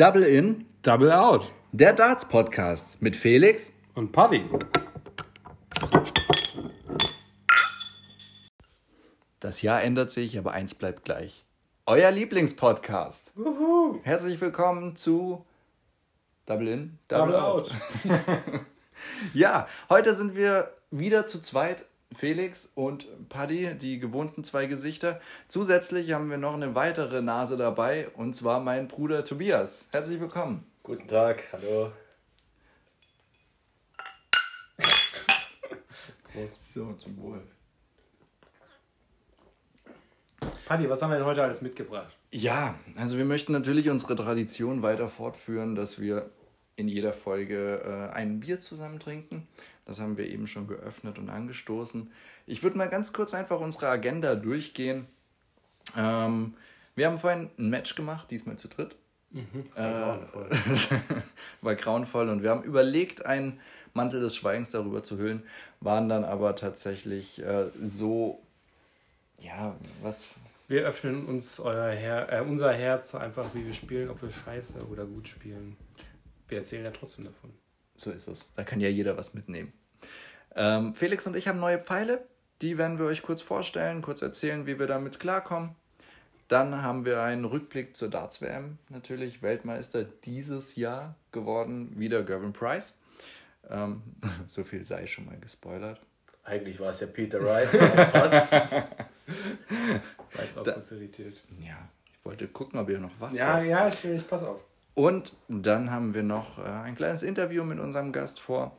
Double in, Double out. der Darts Podcast mit Felix. Und Paddy. Das Jahr ändert sich, aber eins bleibt gleich. Euer Lieblingspodcast. Herzlich willkommen zu Double in, Double out. Ja, heute sind wir wieder zu zweit. Felix und Paddy, die gewohnten zwei Gesichter. Zusätzlich haben wir noch eine weitere Nase dabei, und zwar mein Bruder Tobias. Herzlich willkommen. Guten Tag, hallo. Prost. So, zum Wohl. Paddy, was haben wir denn heute alles mitgebracht? Ja, also wir möchten natürlich unsere Tradition weiter fortführen, dass wir in jeder Folge äh, ein Bier zusammen trinken. Das haben wir eben schon geöffnet und angestoßen. Ich würde mal ganz kurz einfach unsere Agenda durchgehen. Ähm, wir haben vorhin ein Match gemacht, diesmal zu dritt. Äh, war grauenvoll und wir haben überlegt, einen Mantel des Schweigens darüber zu hüllen, waren dann aber tatsächlich äh, so, ja, was, Wir öffnen uns euer Her äh, unser Herz einfach, wie wir spielen, ob wir scheiße oder gut spielen. Wir erzählen ja trotzdem davon. So ist es. Da kann ja jeder was mitnehmen. Ähm, Felix und ich haben neue Pfeile. Die werden wir euch kurz vorstellen, kurz erzählen, wie wir damit klarkommen. Dann haben wir einen Rückblick zur Darts-WM. Natürlich Weltmeister dieses Jahr geworden, wieder Gervin Price. Ähm, so viel sei schon mal gespoilert. Eigentlich war es ja Peter Wright. War jetzt auch Da- kurz irritiert. Ja, ich wollte gucken, ob ihr noch was Ja, sagt. ja, ich, ich pass auf. Und dann haben wir noch äh, ein kleines Interview mit unserem Gast vor.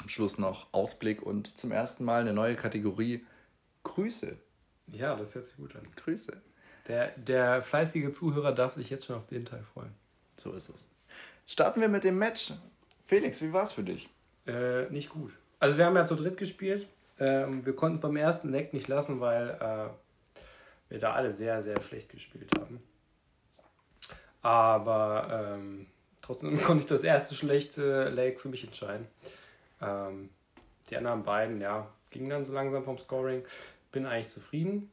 Am Schluss noch Ausblick und zum ersten Mal eine neue Kategorie Grüße. Ja, das hört sich gut an. Grüße. Der, der fleißige Zuhörer darf sich jetzt schon auf den Teil freuen. So ist es. Starten wir mit dem Match. Felix, wie war's für dich? Äh, nicht gut. Also wir haben ja zu dritt gespielt. Ähm, wir konnten es beim ersten Leck nicht lassen, weil äh, wir da alle sehr, sehr schlecht gespielt haben. Aber ähm, trotzdem konnte ich das erste schlechte Leg für mich entscheiden. Ähm, die anderen beiden, ja, gingen dann so langsam vom Scoring. Bin eigentlich zufrieden,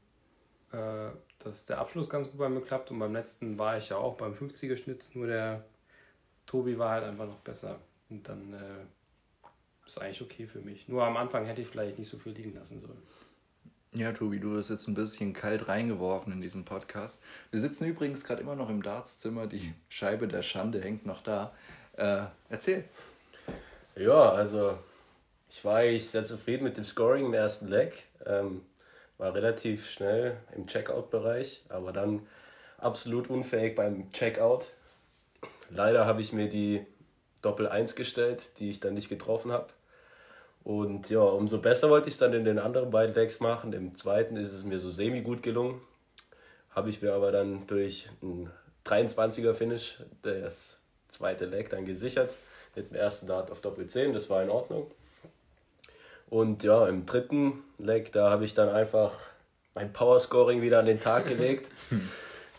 äh, dass der Abschluss ganz gut bei mir klappt. Und beim letzten war ich ja auch beim 50er-Schnitt. Nur der Tobi war halt einfach noch besser. Und dann äh, ist eigentlich okay für mich. Nur am Anfang hätte ich vielleicht nicht so viel liegen lassen sollen. Ja, Tobi, du wirst jetzt ein bisschen kalt reingeworfen in diesen Podcast. Wir sitzen übrigens gerade immer noch im Dartszimmer. Die Scheibe der Schande hängt noch da. Äh, erzähl. Ja, also ich war eigentlich sehr zufrieden mit dem Scoring im ersten Leg. Ähm, war relativ schnell im Checkout-Bereich, aber dann absolut unfähig beim Checkout. Leider habe ich mir die Doppel 1 gestellt, die ich dann nicht getroffen habe. Und ja, umso besser wollte ich es dann in den anderen beiden Legs machen. Im zweiten ist es mir so semi gut gelungen. Habe ich mir aber dann durch ein 23er Finish das zweite Leg dann gesichert. Mit dem ersten Dart auf Doppel 10, das war in Ordnung. Und ja, im dritten Leg, da habe ich dann einfach mein Powerscoring wieder an den Tag gelegt.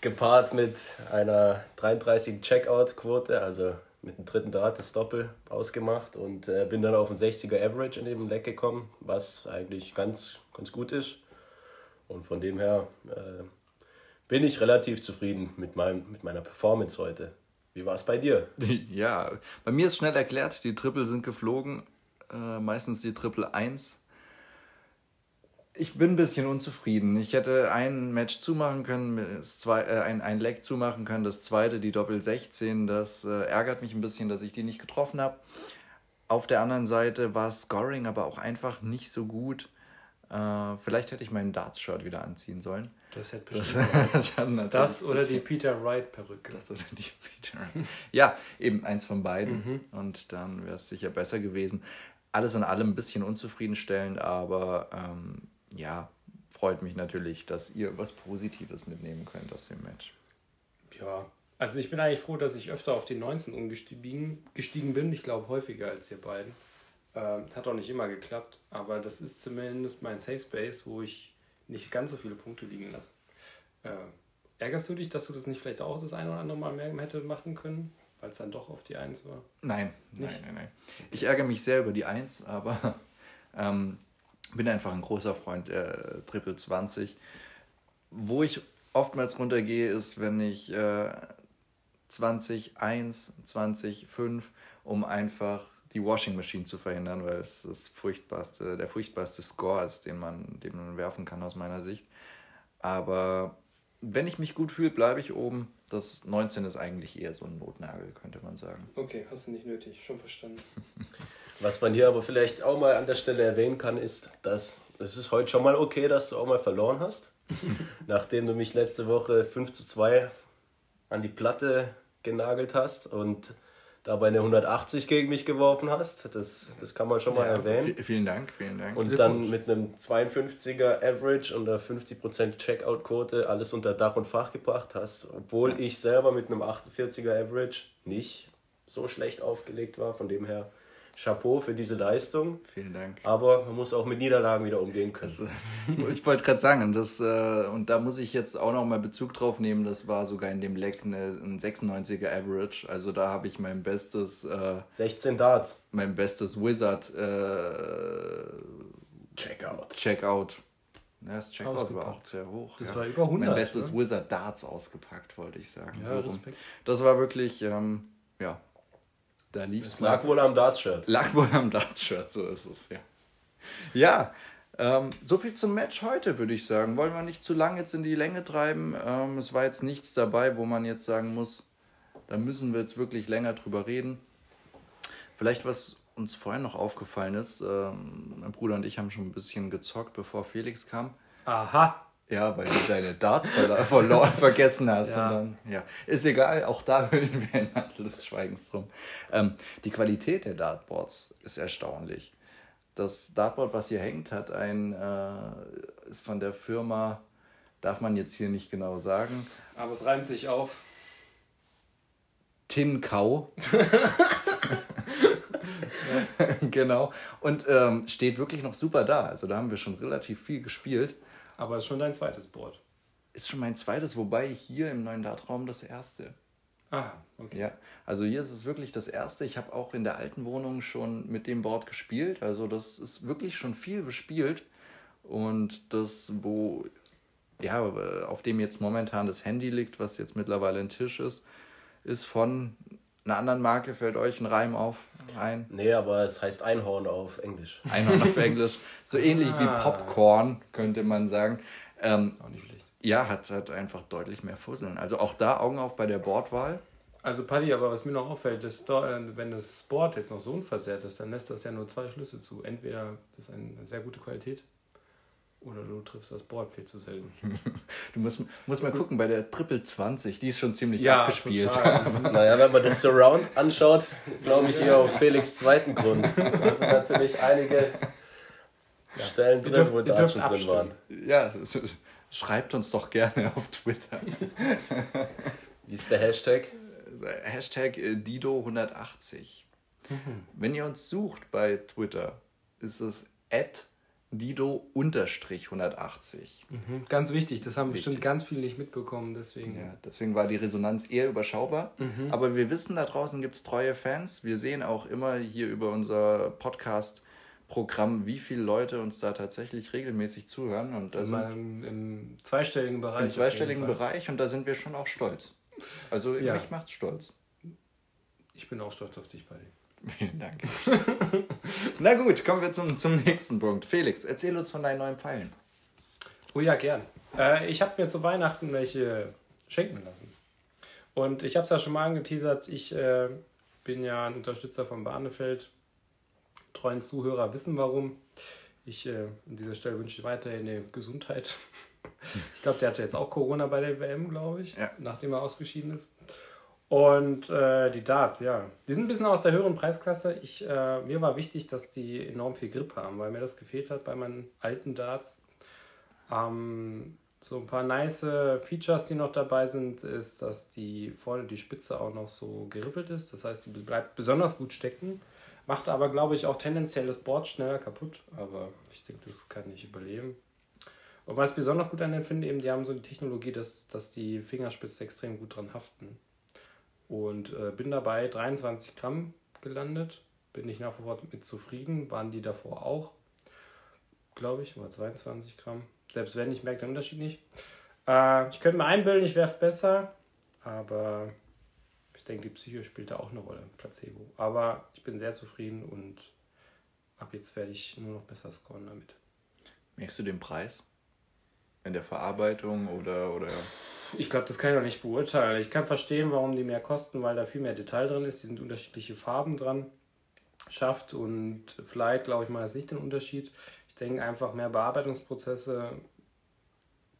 gepaart mit einer 33 Checkout-Quote, also mit dem dritten Dart das Doppel ausgemacht und äh, bin dann auf ein 60er Average in dem Leg gekommen, was eigentlich ganz, ganz gut ist. Und von dem her äh, bin ich relativ zufrieden mit, meinem, mit meiner Performance heute. Wie war es bei dir? Ja, bei mir ist schnell erklärt, die Triple sind geflogen. Äh, meistens die Triple 1. Ich bin ein bisschen unzufrieden. Ich hätte ein Match zumachen können, zwei, äh, ein, ein Leg zumachen können, das zweite, die Doppel 16. Das äh, ärgert mich ein bisschen, dass ich die nicht getroffen habe. Auf der anderen Seite war Scoring aber auch einfach nicht so gut. Äh, vielleicht hätte ich meinen Darts-Shirt wieder anziehen sollen. Das hätte bestimmt. das, Das oder die Peter Wright-Perücke. das oder die Peter. Ja, eben eins von beiden. Mhm. Und dann wäre es sicher besser gewesen. Alles in allem ein bisschen unzufriedenstellend, aber ähm, ja, freut mich natürlich, dass ihr was Positives mitnehmen könnt aus dem Match. Ja, also ich bin eigentlich froh, dass ich öfter auf die 19 umgestiegen gestiegen bin. Ich glaube häufiger als ihr beiden. Ähm, hat auch nicht immer geklappt, aber das ist zumindest mein Safe Space, wo ich nicht ganz so viele Punkte liegen lasse. Äh, ärgerst du dich, dass du das nicht vielleicht auch das eine oder andere Mal mehr hätte machen können, weil es dann doch auf die 1 war? Nein, nein, Nicht? nein, nein. Ich ärgere mich sehr über die Eins, aber ähm, bin einfach ein großer Freund der Triple 20. Wo ich oftmals runtergehe, ist, wenn ich äh, 20-1, 20-5, um einfach die Washing Machine zu verhindern, weil es das furchtbarste, der furchtbarste Score ist, den man, den man werfen kann aus meiner Sicht. Aber wenn ich mich gut fühle, bleibe ich oben. Das 19 ist eigentlich eher so ein Notnagel, könnte man sagen. Okay, hast du nicht nötig, schon verstanden. Was man hier aber vielleicht auch mal an der Stelle erwähnen kann, ist, dass es ist heute schon mal okay, dass du auch mal verloren hast. Nachdem du mich letzte Woche 5 zu 2 an die Platte genagelt hast und dabei eine 180 gegen mich geworfen hast. Das, das kann man schon mal Ja, erwähnen. Vielen Dank, vielen Dank. Und dann mit einem 52er Average und einer 50% Checkout-Quote alles unter Dach und Fach gebracht hast, obwohl Ja. ich selber mit einem 48er Average nicht so schlecht aufgelegt war. Von dem her Chapeau für diese Leistung. vielen Dank. Aber man muss auch mit Niederlagen wieder umgehen können. Das, äh, ich wollte gerade sagen, das, äh, und da muss ich jetzt auch noch mal Bezug drauf nehmen, das war sogar in dem Leck eine, ein 96er Average. Also da habe ich mein bestes, äh, 16 Darts. mein bestes Wizard äh, Checkout. Checkout. Ja, das Checkout war auch sehr hoch. Das ja. war über 100. mein bestes ne? Wizard Darts ausgepackt, wollte ich sagen. Ja, so. Das war wirklich, ähm, ja, da lief Es lag wohl am Darts-Shirt. Lag wohl am Darts-Shirt, so ist es, ja. Ja, ähm, so viel zum Match heute, würde ich sagen. Wollen wir nicht zu lang jetzt in die Länge treiben. Ähm, es war jetzt nichts dabei, wo man jetzt sagen muss, da müssen wir jetzt wirklich länger drüber reden. Vielleicht, was uns vorhin noch aufgefallen ist, ähm, mein Bruder und ich haben schon ein bisschen gezockt, bevor Felix kam. Aha. Ja, weil du deine Darts verloren, vergessen hast. Ja. Dann, ja, ist egal, auch da hüllen wir in Mantel des Schweigens drum. Ähm, die Qualität der Dartboards ist erstaunlich. Das Dartboard, was hier hängt, hat ein, äh, ist von der Firma, darf man jetzt hier nicht genau sagen, Aber es reimt sich auf. Tin Cow. genau. Und ähm, steht wirklich noch super da. Also da haben wir schon relativ viel gespielt. Aber es ist schon dein zweites Board. Ist schon mein zweites, wobei hier im neuen Dartraum das erste. Ah, okay. Ja, also hier ist es wirklich das erste. Ich habe auch in der alten Wohnung schon mit dem Board gespielt. Also das ist wirklich schon viel bespielt. Und das, wo, ja, auf dem jetzt momentan das Handy liegt, was jetzt mittlerweile ein Tisch ist, ist von einer anderen Marke. Fällt euch ein Reim auf? Ein Nee, aber es heißt Einhorn auf Englisch. Einhorn auf Englisch. So ähnlich wie Ah. Popcorn, könnte man sagen. Ähm, Auch nicht schlecht. ja, hat, hat einfach deutlich mehr Fusseln. Also auch da Augen auf bei der Bordwahl. Also Paddy, aber was mir noch auffällt, Do- äh, wenn das Board jetzt noch so unversehrt ist, dann lässt das ja nur zwei Schlüsse zu. Entweder das ist eine sehr gute Qualität oder du triffst das Board viel zu selten. Du musst, musst mal gucken, bei der Triple 20, die ist schon ziemlich Ja, abgespielt. Naja, wenn man das Surround anschaut, glaube ich eher auf Felix zweiten Grund. Da sind natürlich einige Stellen Ihr drin, dürft- wo dürft schon drin waren. Ja, schreibt uns doch gerne auf Twitter. Wie ist der Hashtag? Hashtag äh, Dido180. Wenn ihr uns sucht bei Twitter, ist es at Dido-180. Mhm. Ganz wichtig, das haben Wichtig. bestimmt ganz viele nicht mitbekommen, deswegen. Ja, deswegen war die Resonanz eher überschaubar. Mhm. Aber wir wissen, da draußen gibt es treue Fans. Wir sehen auch immer hier über unser Podcast-Programm, wie viele Leute uns da tatsächlich regelmäßig zuhören. Und da sind im, im zweistelligen Bereich. im zweistelligen. Bereich und da sind wir schon auch stolz. Also Ja. mich macht's stolz. Ich bin auch stolz auf dich, Paddy. Vielen Dank. Na gut, kommen wir zum, zum nächsten Punkt. Felix, erzähl uns von deinen neuen Pfeilen. Oh ja, gern. Äh, ich habe mir zu Weihnachten welche schenken lassen. Und ich habe es ja schon mal angeteasert, ich äh, bin ja ein Unterstützer von Barnefeld. Treuen Zuhörer wissen warum. Ich äh, an dieser Stelle wünsche weiterhin eine Gesundheit. Ich glaube, der hatte jetzt auch Corona bei der WM, glaube ich, Ja. nachdem er ausgeschieden ist. Und äh, die Darts, ja. Die sind ein bisschen aus der höheren Preisklasse. Ich, äh, mir war wichtig, dass die enorm viel Grip haben, weil mir das gefehlt hat bei meinen alten Darts. Ähm, so ein paar nice Features, die noch dabei sind, ist, dass die vorne die Spitze auch noch so geriffelt ist. Das heißt, die bleibt besonders gut stecken. Macht aber, glaube ich, auch tendenziell das Board schneller kaputt. Aber ich denke, das kann ich überleben. Und was ich besonders gut an denen finde, eben, die haben so die Technologie, dass, dass die Fingerspitze extrem gut dran haften. Und äh, bin dabei 23 Gramm gelandet. Bin ich nach wie vor mit zufrieden. Waren die davor auch, glaube ich, oder 22 Gramm. Selbst wenn, ich merke den Unterschied nicht. Äh, ich könnte mir einbilden, ich werfe besser, aber denke, die Psyche spielt da auch eine Rolle, Placebo. Aber ich bin sehr zufrieden und ab jetzt werde ich nur noch besser scoren damit. Merkst du den Preis? In der Verarbeitung oder, oder Ich glaube, das kann ich noch nicht beurteilen. Ich kann verstehen, warum die mehr kosten, weil da viel mehr Detail drin ist. Die sind unterschiedliche Farben dran. Schaft und Flight, glaube ich mal, ist nicht den Unterschied. Ich denke einfach mehr Bearbeitungsprozesse,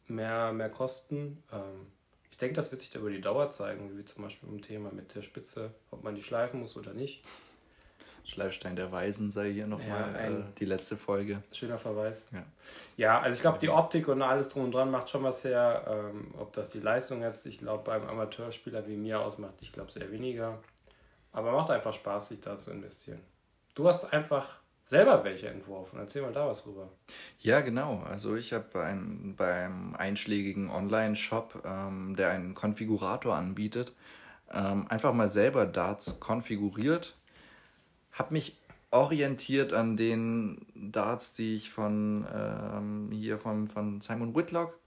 mehr, mehr Kosten. Ähm, ich denke, das wird sich da über die Dauer zeigen, wie zum Beispiel im Thema mit der Spitze, ob man die schleifen muss oder nicht. Schleifstein der Weisen sei hier nochmal Ja, äh, die letzte Folge. Schöner Verweis. Ja. Ja, also ich glaube, die Optik und alles drum und dran macht schon was her. Ähm, ob das die Leistung jetzt, ich glaube, beim Amateurspieler wie mir ausmacht, ich glaube sehr weniger. Aber macht einfach Spaß, sich da zu investieren. Du hast einfach selber welche entworfen. Erzähl mal da was rüber. Ja, genau. Also ich habe ein, beim einschlägigen Online-Shop, ähm, der einen Konfigurator anbietet, ähm, einfach mal selber Darts konfiguriert, habe mich orientiert an den Darts, die ich von ähm, hier von, von Simon Whitlock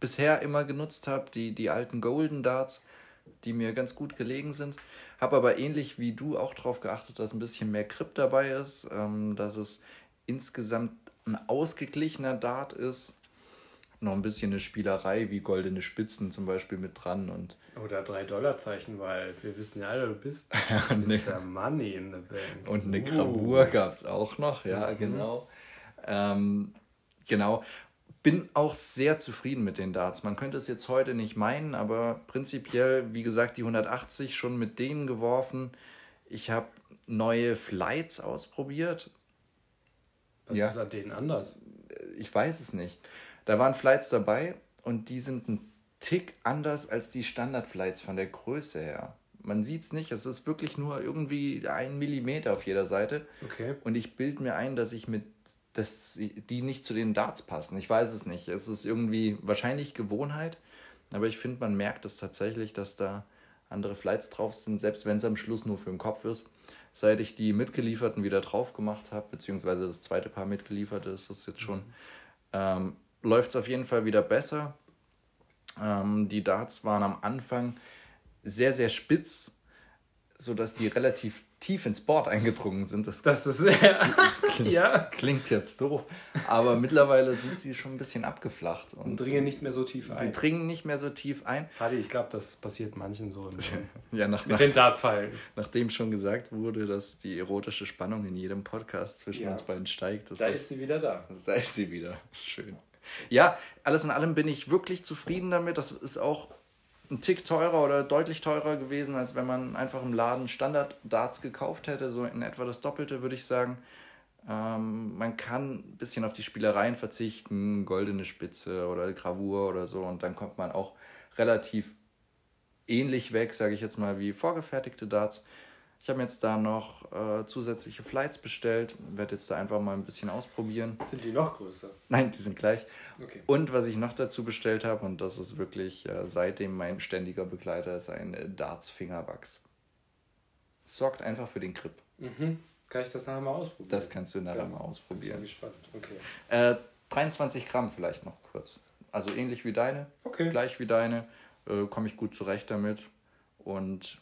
bisher immer genutzt habe, die, die alten Golden Darts, die mir ganz gut gelegen sind. Habe aber ähnlich wie du auch darauf geachtet, dass ein bisschen mehr Grip dabei ist, ähm, dass es insgesamt ein ausgeglichener Dart ist. Noch ein bisschen eine Spielerei wie goldene Spitzen zum Beispiel mit dran und Oder drei Dollarzeichen, weil wir wissen ja alle, du bist eine, Mr. Money in the Bank. und eine Uh. Gravur gab es auch noch, ja, Mhm. genau. Ähm, genau. Bin auch sehr zufrieden mit den Darts. Man könnte es jetzt heute nicht meinen, aber prinzipiell, wie gesagt, die 180 schon mit denen geworfen. Ich habe neue Flights ausprobiert. Was Ja. ist an denen anders? ich weiß es nicht. Da waren Flights dabei und die sind ein Tick anders als die Standard-Flights von der Größe her. Man sieht es nicht, es ist wirklich nur irgendwie ein Millimeter auf jeder Seite. Okay. Und ich bilde mir ein, dass ich mit, dass die nicht zu den Darts passen. Ich weiß es nicht. Es ist irgendwie wahrscheinlich Gewohnheit, aber ich finde, man merkt es tatsächlich, dass da andere Flights drauf sind, selbst wenn es am Schluss nur für den Kopf ist. Seit ich die mitgelieferten wieder drauf gemacht habe, beziehungsweise das zweite Paar mitgelieferte ist das jetzt schon, ähm, läuft es auf jeden Fall wieder besser. Ähm, die Darts waren am Anfang sehr, sehr spitz, sodass die relativ tief ins Board eingedrungen sind. Das Das ist ja. klingt jetzt doof, aber mittlerweile sind sie schon ein bisschen abgeflacht. Und dringen nicht mehr so tief sie ein. dringen nicht mehr so tief ein. Hadi, ich glaube, das passiert manchen so. Ja, nach, mit nach, den Dartpfeilen. nachdem schon gesagt wurde, dass die erotische Spannung in jedem Podcast zwischen Ja. uns beiden steigt, das Da ist, ist sie wieder da. da ist sie wieder. Schön. Ja, alles in allem bin ich wirklich zufrieden damit. Das ist auch ein Tick teurer oder deutlich teurer gewesen, als wenn man einfach im Laden Standard-Darts gekauft hätte. So in etwa das Doppelte, würde ich sagen. Ähm, man kann ein bisschen auf die Spielereien verzichten, goldene Spitze oder Gravur oder so. Und dann kommt man auch relativ ähnlich weg, sage ich jetzt mal, wie vorgefertigte Darts. Ich habe jetzt da noch äh, zusätzliche Flights bestellt, werde jetzt da einfach mal ein bisschen ausprobieren. Sind die noch größer? Nein, die sind gleich. Okay. Und was ich noch dazu bestellt habe, und das ist wirklich äh, seitdem mein ständiger Begleiter, ist ein äh, Darts Fingerwachs. Sorgt einfach für den Grip. Mhm. Kann ich das nachher mal ausprobieren? Das kannst du nachher Ja. mal Bin ausprobieren. gespannt. Okay. Äh, 23 Gramm vielleicht noch kurz. Also ähnlich wie deine, Okay. gleich wie deine. Äh, Komme ich gut zurecht damit. Und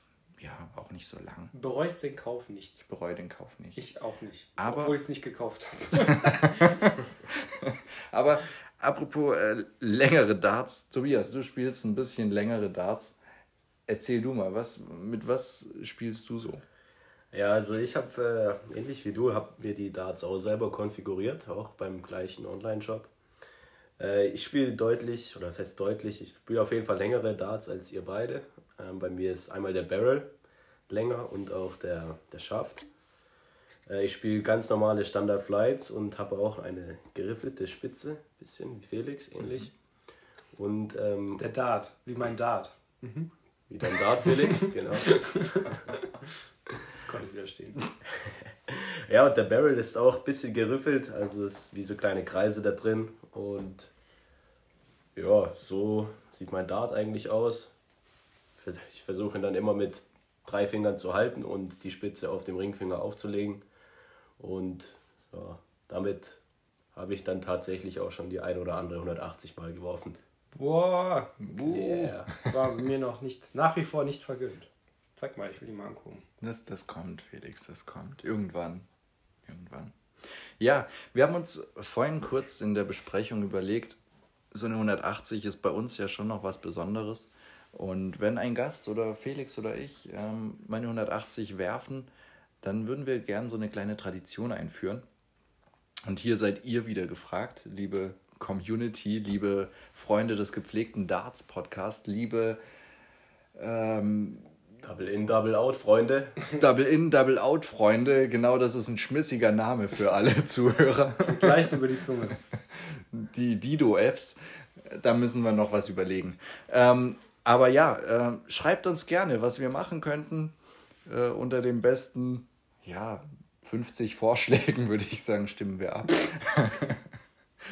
ja, auch nicht so lang. Bereust den Kauf nicht. Ich bereue den Kauf nicht. Ich auch nicht. Aber- Obwohl ich es nicht gekauft habe. Aber apropos äh, längere Darts, Tobias, du spielst ein bisschen längere Darts. Erzähl du mal, was, mit was spielst du so? Ja, also ich habe, äh, ähnlich wie du, habe mir die Darts auch selber konfiguriert, auch beim gleichen Online-Shop. Äh, ich spiele deutlich, oder das heißt deutlich, ich spiele auf jeden Fall längere Darts als ihr beide. Ähm, bei mir ist einmal der Barrel länger und auch der, der Schaft. Äh, ich spiele ganz normale Standard-Flights und habe auch eine geriffelte Spitze, bisschen wie Felix, ähnlich. Und ähm, Der Dart, wie mein Dart. wie dein Dart, Felix, genau. Das konnte ich widerstehen. Ja, und der Barrel ist auch ein bisschen gerüffelt, also es ist wie so kleine Kreise da drin. Und ja, so sieht mein Dart eigentlich aus. Ich versuche ihn dann immer mit drei Fingern zu halten und die Spitze auf dem Ringfinger aufzulegen. Und ja, damit habe ich dann tatsächlich auch schon die ein oder andere 180 Mal geworfen. Boah, Uh, Yeah. war mir noch nicht, nach wie vor nicht vergönnt. Zeig mal, ich will die mal angucken. Das, das kommt, Felix, das kommt. Irgendwann. Irgendwann. Ja, wir haben uns vorhin kurz in der Besprechung überlegt, so eine 180 ist bei uns ja schon noch was Besonderes. Und wenn ein Gast oder Felix oder ich ähm, meine 180 werfen, dann würden wir gern so eine kleine Tradition einführen. Und hier seid ihr wieder gefragt, liebe Community, liebe Freunde des gepflegten Darts Podcast, liebe ähm, Double in, Double out, Freunde. Double in, Double out, Freunde. Genau, das ist ein schmissiger Name für alle Zuhörer. Gleich über die Zunge. Die Dido-Fs. Da müssen wir noch was überlegen. Ähm, aber ja, äh, schreibt uns gerne, was wir machen könnten. Äh, unter den besten, ja, 50 Vorschlägen, würde ich sagen, stimmen wir ab.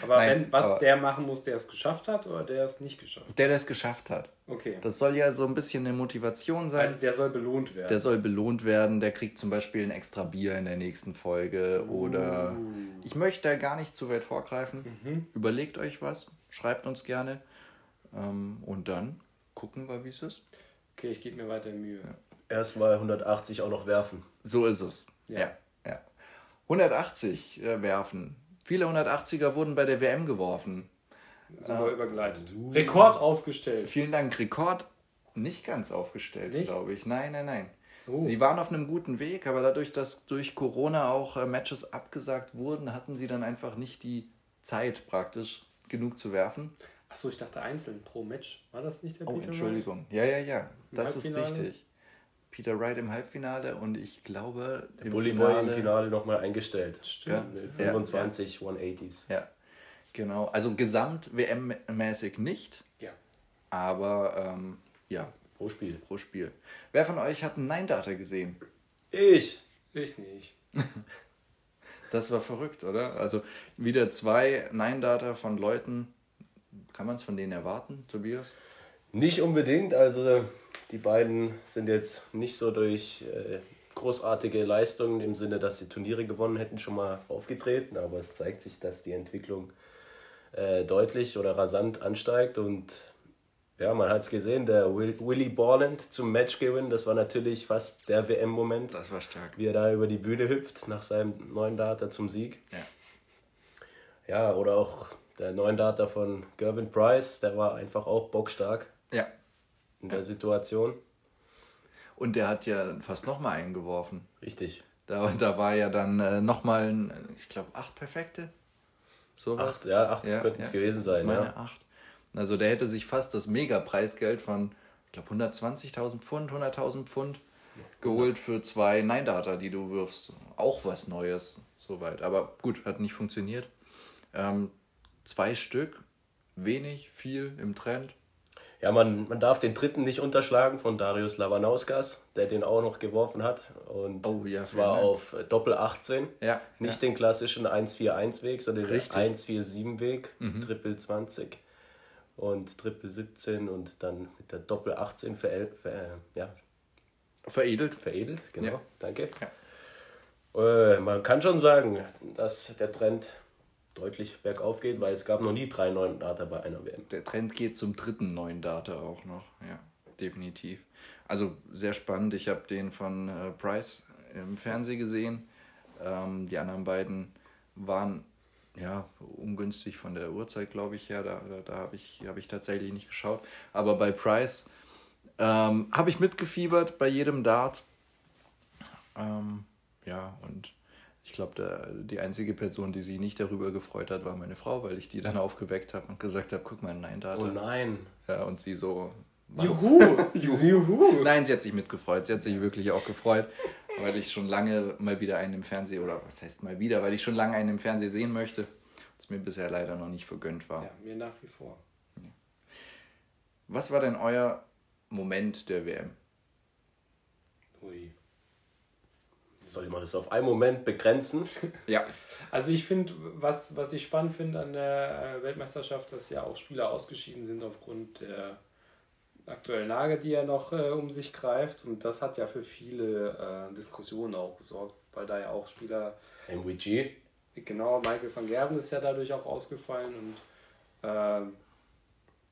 Aber Nein, wenn, was aber- der machen muss, der es geschafft hat oder der es nicht geschafft hat? Der, der es geschafft hat. Okay. Das soll ja so ein bisschen eine Motivation sein. Also der soll belohnt werden. Der soll belohnt werden, der kriegt zum Beispiel ein extra Bier in der nächsten Folge oder Uh. ich möchte da gar nicht zu weit vorgreifen. Mhm. Überlegt euch was, schreibt uns gerne ähm, und dann gucken wir, wie es ist. Okay, ich gebe mir weiter Mühe. Erstmal 180 auch noch werfen. So ist es. Ja. Ja, ja. 180 äh, werfen. Viele 180er wurden bei der WM geworfen. Super Äh, übergeleitet. Rekord aufgestellt. Vielen Dank. Rekord nicht ganz aufgestellt, glaube ich. Nein, nein, nein. Oh. Sie waren auf einem guten Weg, aber dadurch, dass durch Corona auch äh, Matches abgesagt wurden, hatten sie dann einfach nicht die Zeit praktisch genug zu werfen. Achso, ich dachte einzeln pro Match. War das nicht der Oh, Peter Entschuldigung. Ja, ja, ja. Im Das ist richtig. Peter Wright im Halbfinale und ich glaube Der im Bully Boy im Finale. Finale nochmal eingestellt. Stimmt. Ja, 25 180s. Ja, genau. Also gesamt WM-mäßig nicht, Ja. aber ähm, ja, Pro Spiel. pro Spiel. Wer von euch hat einen Nine-Data gesehen? Ich. Ich nicht. Das war verrückt, oder? Also wieder zwei Nine-Data von Leuten. Kann man es von denen erwarten, Tobias? Nicht unbedingt, also die beiden sind jetzt nicht so durch äh, großartige Leistungen im Sinne, dass sie Turniere gewonnen hätten, schon mal aufgetreten, aber es zeigt sich, dass die Entwicklung äh, deutlich oder rasant ansteigt und ja, man hat es gesehen, der Will, Willy Borland zum Matchgewinn, das war natürlich fast der WM-Moment, Das war stark. wie er da über die Bühne hüpft nach seinem neuen Data zum Sieg. Ja. Ja, oder auch der neuen Data von Gervin Price, der war einfach auch bockstark Ja. in der Situation. Und der hat ja fast nochmal eingeworfen. Richtig. Da, da war ja dann äh, nochmal, ich glaube, acht Perfekte. Sowas. Acht, ja, acht könnten es gewesen sein, Ich meine ja. acht. Also der hätte sich fast das Mega-Preisgeld von, ich glaube, 120.000 Pfund, 100.000 Pfund geholt für zwei Nine-Data, die du wirfst. Auch was Neues, soweit. Aber gut, hat nicht funktioniert. Ähm, zwei Stück, wenig, viel im Trend. Ja, man, man darf den dritten nicht unterschlagen von Darius Lavanauskas, der den auch noch geworfen hat. Und Oh ja, zwar auf äh, Doppel 18. Ja, Nicht den klassischen 1-4-1-Weg, sondern den Richtig. 1-4-7-Weg, Mhm. Triple 20 und Triple 17 und dann mit der Doppel 18 ver ver ja, veredelt. veredelt. Genau, Ja. danke. Äh, man kann schon sagen, dass der Trend deutlich bergauf geht, weil es gab noch nie drei neuen Data bei einer WM. Der Trend geht zum dritten neuen Data auch noch, ja, definitiv. Also sehr spannend. Ich habe den von äh, Price im Fernsehen gesehen. Ähm, die anderen beiden waren ja ungünstig von der Uhrzeit, glaube ich, her. Da, da, da habe ich, hab ich tatsächlich nicht geschaut. Aber bei Price ähm, habe ich mitgefiebert bei jedem Dart. Ähm, ja, und ich glaube, die einzige Person, die sich nicht darüber gefreut hat, war meine Frau, weil ich die dann aufgeweckt habe und gesagt habe, guck mal, nein, Data. Oh nein. Ja, und sie so. was? Juhu! Juhu! Nein, sie hat sich mitgefreut. Sie hat sich wirklich auch gefreut, weil ich schon lange mal wieder einen im Fernsehen, oder was heißt mal wieder, weil ich schon lange einen im Fernsehen sehen möchte, was mir bisher leider noch nicht vergönnt war. Ja, mir nach wie vor. Was war denn euer Moment der WM? Ui. Soll man das auf einen Moment begrenzen? Ja, Also ich finde, was, was ich spannend finde an der äh, Weltmeisterschaft, dass ja auch Spieler ausgeschieden sind aufgrund der aktuellen Lage, die ja noch äh, um sich greift. Und das hat ja für viele äh, Diskussionen auch gesorgt, weil da ja auch Spieler, MWG. genau, Michael van Gerven ist ja dadurch auch ausgefallen und äh,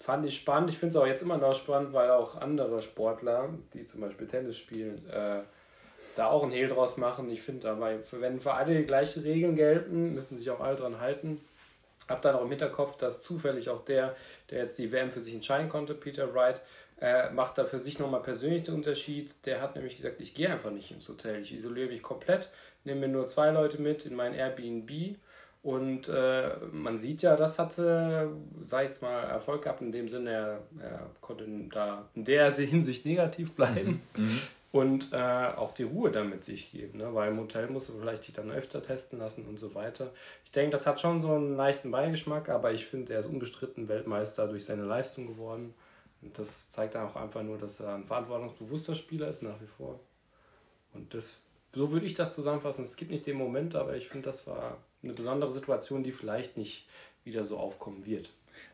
fand ich spannend. Ich finde es auch jetzt immer noch spannend, weil auch andere Sportler, die zum Beispiel Tennis spielen, äh, da auch ein Hehl draus machen. Ich finde aber, wenn für alle die gleichen Regeln gelten, müssen sich auch alle dran halten. Hab dann auch im Hinterkopf, dass zufällig auch der, der jetzt die WM für sich entscheiden konnte, Peter Wright, äh, macht da für sich nochmal persönlich den Unterschied. Der hat nämlich gesagt, ich gehe einfach nicht ins Hotel, ich isoliere mich komplett, nehme mir nur zwei Leute mit in mein Airbnb und äh, man sieht ja, das hatte, sag ich jetzt mal, Erfolg gehabt, in dem Sinne, er, er konnte da in der Hinsicht negativ bleiben. Mhm. Und äh, auch die Ruhe damit sich geben, ne? weil im Hotel musst du vielleicht dich dann öfter testen lassen und so weiter. Ich denke, das hat schon so einen leichten Beigeschmack, aber ich finde, er ist unbestritten Weltmeister durch seine Leistung geworden. Und das zeigt auch einfach nur, dass er ein verantwortungsbewusster Spieler ist nach wie vor. Und das, so würde ich das zusammenfassen. Es gibt nicht den Moment, aber ich finde, das war eine besondere Situation, die vielleicht nicht wieder so aufkommen wird.